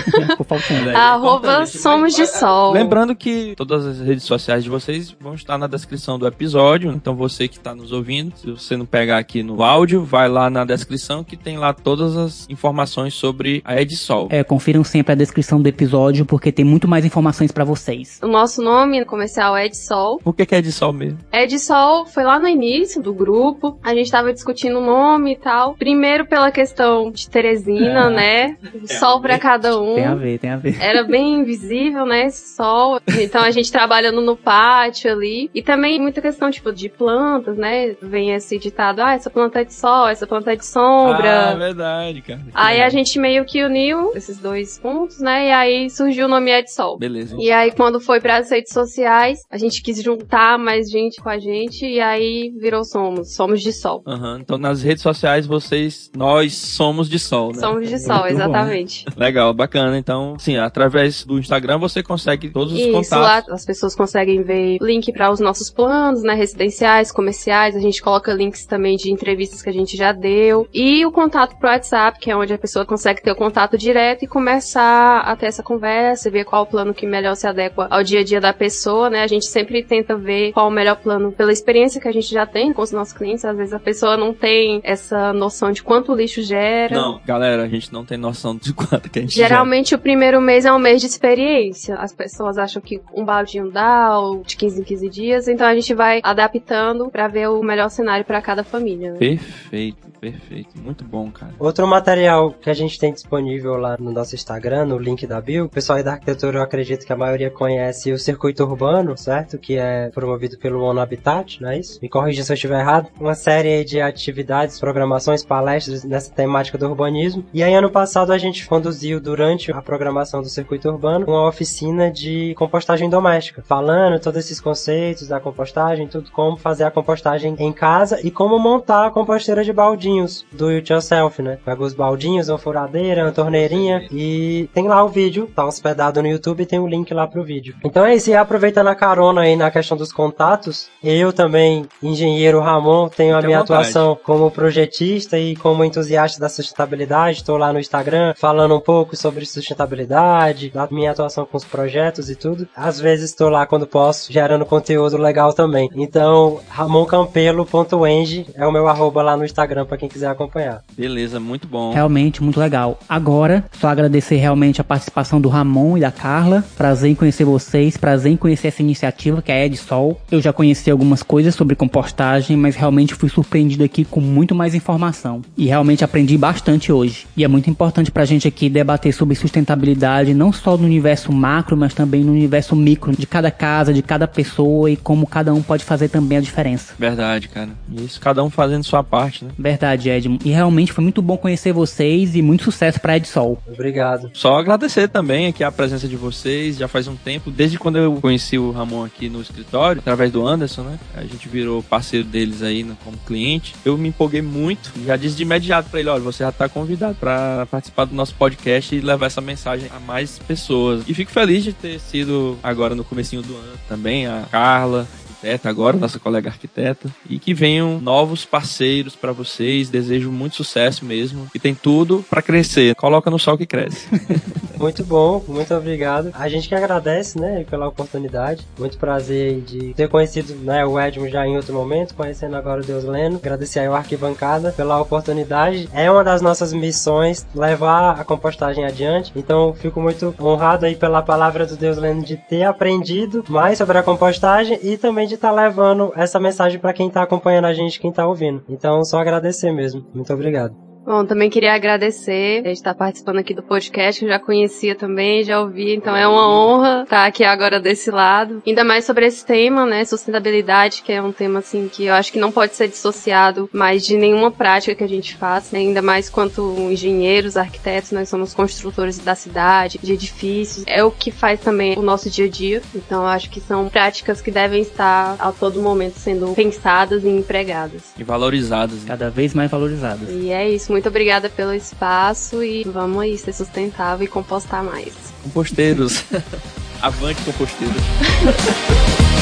arroba somos de sol. Lembrando que todas as redes sociais de vocês vão estar na descrição do episódio. Então você que está nos ouvindo, se você não pegar aqui no áudio, vai lá na descrição que tem lá todas as informações sobre a Edsol. É, confiram sempre a descrição do episódio porque tem muito mais informações para vocês. O nosso nome comercial é Edsol. Por que, que é Edsol mesmo? Edsol foi lá no início do grupo. A gente estava discutindo o nome e tal. Primeiro pela questão de Teresina, é. né? Sol para cada um. Tem a ver, tem a ver. Era bem invisível, né? Esse sol. Então a gente trabalhando no pátio ali. E também muita questão, tipo, de plantas, né? Vem esse ditado, ah, essa planta é de sol, essa planta é de sombra. Ah, verdade, cara. Aí a gente meio que uniu esses dois pontos, né? E aí surgiu o nome É de Sol. Beleza. E aí quando foi para as redes sociais, a gente quis juntar mais gente com a gente e aí virou Somos, Somos de Sol. Uhum. Então nas redes sociais vocês, nós somos de Sol, né? Somos de Sol, exatamente. Legal, bacana. Então, sim, através do Instagram você consegue todos os Isso, contatos. lá as pessoas conseguem ver link para os nossos planos, né, residenciais, comerciais, a gente coloca links também de entrevistas que a gente já deu e o contato pro WhatsApp, que é onde a pessoa consegue ter o contato direto e começar a ter essa conversa, ver qual o plano que melhor se adequa ao dia a dia da pessoa, né? A gente sempre tenta ver qual o melhor plano pela experiência que a gente já tem com os nossos clientes. Às vezes a pessoa não tem essa noção de quanto lixo gera. Não, galera, a gente não tem noção de quanto que a gente Geralmente gera. o primeiro mês é um mês de experiência. As pessoas acham que um baldinho dá, ou de 15 em 15 dias, então a gente vai adaptando para ver o melhor cenário para cada família. Né? Perfeito, perfeito. Muito bom, cara. Outro material que a gente tem disponível lá no nosso Instagram, no link da bio, o pessoal aí da arquitetura eu acredito que a maioria conhece o circuito urbano, certo? Que é promovido pelo ONU Habitat, não é isso? Me corrija se eu estiver errado. Uma série de atividades, programações, palestras nessa temática do urbanismo. E aí ano passado a gente conduziu durante a programação do circuito urbano uma oficina de compostagem doméstica, falando todos esses conceitos da compostagem, tudo como fazer a compostagem em casa e como montar a composteira de baldinhos do it yourself, né? Pega os baldinhos, uma furadeira, uma torneirinha e tem lá o vídeo, tá hospedado no YouTube e tem o um link lá pro vídeo. Então é isso, e aproveitando a carona aí na questão dos contatos, eu também, engenheiro Ramon, tenho a minha vontade. atuação como projetista e como entusiasta da sustentabilidade, estou lá no Instagram falando um pouco sobre sustentabilidade, da minha atuação com os projetos e tudo. Às vezes estou lá quando posso, gerando conteúdo legal também. Então, ramoncampelo.eng é o meu arroba lá no Instagram para quem quiser acompanhar. Beleza, muito bom. Realmente, muito legal. Agora, só agradecer realmente a participação do Ramon e da Carla. Prazer em conhecer vocês, prazer em conhecer essa iniciativa que é a Edsol. Eu já conheci algumas coisas sobre compostagem, mas realmente fui surpreendido aqui com muito mais informação. E realmente aprendi bastante hoje. E é muito importante pra gente aqui debater sobre sustentabilidade, não só no universo macro, mas também no universo micro, de cada casa, de cada pessoa e como cada um pode fazer também a diferença. Verdade, cara. Isso, cada um fazendo sua parte, né? Verdade, Edmo. E realmente foi muito bom conhecer vocês e muito sucesso pra Edsol. Obrigado. Só agradecer também aqui a presença de vocês, já faz um tempo, desde quando eu conheci o Ramon aqui no escritório, através do Anderson, né? A gente virou parceiro deles aí né, como cliente. Eu me empolguei muito, já disse de imediato pra ele, olha, você já tá convidado para participar do nosso podcast e levar essa mensagem a mais pessoas. E fico feliz de ter sido agora no comecinho do ano também, a Carla, arquiteta agora, nossa colega arquiteta, e que venham novos parceiros para vocês. Desejo muito sucesso mesmo. E tem tudo para crescer. Coloca no sol que cresce. muito bom, muito obrigado. A gente que agradece, né, pela oportunidade. Muito prazer de ter conhecido, né, o Edmo já em outro momento, conhecendo agora o Deus Leno. Agradecer aí o Arquibancada pela oportunidade. É uma das nossas missões levar a compostagem adiante. Então, fico muito honrado aí pela palavra do Deus Leno de ter aprendido mais sobre a compostagem e também de estar tá levando essa mensagem para quem está acompanhando a gente, quem está ouvindo. Então, só agradecer mesmo. Muito obrigado. Bom, também queria agradecer a estar participando aqui do podcast, que eu já conhecia também, já ouvi, então é uma honra estar aqui agora desse lado. Ainda mais sobre esse tema, né, sustentabilidade, que é um tema assim que eu acho que não pode ser dissociado mais de nenhuma prática que a gente faz, né? ainda mais quanto engenheiros, arquitetos, nós somos construtores da cidade, de edifícios, é o que faz também o nosso dia a dia. Então eu acho que são práticas que devem estar a todo momento sendo pensadas e empregadas. E valorizadas. Né? Cada vez mais valorizadas. E é isso, muito obrigada pelo espaço e vamos aí ser sustentável e compostar mais. Composteiros. Avante, composteiros.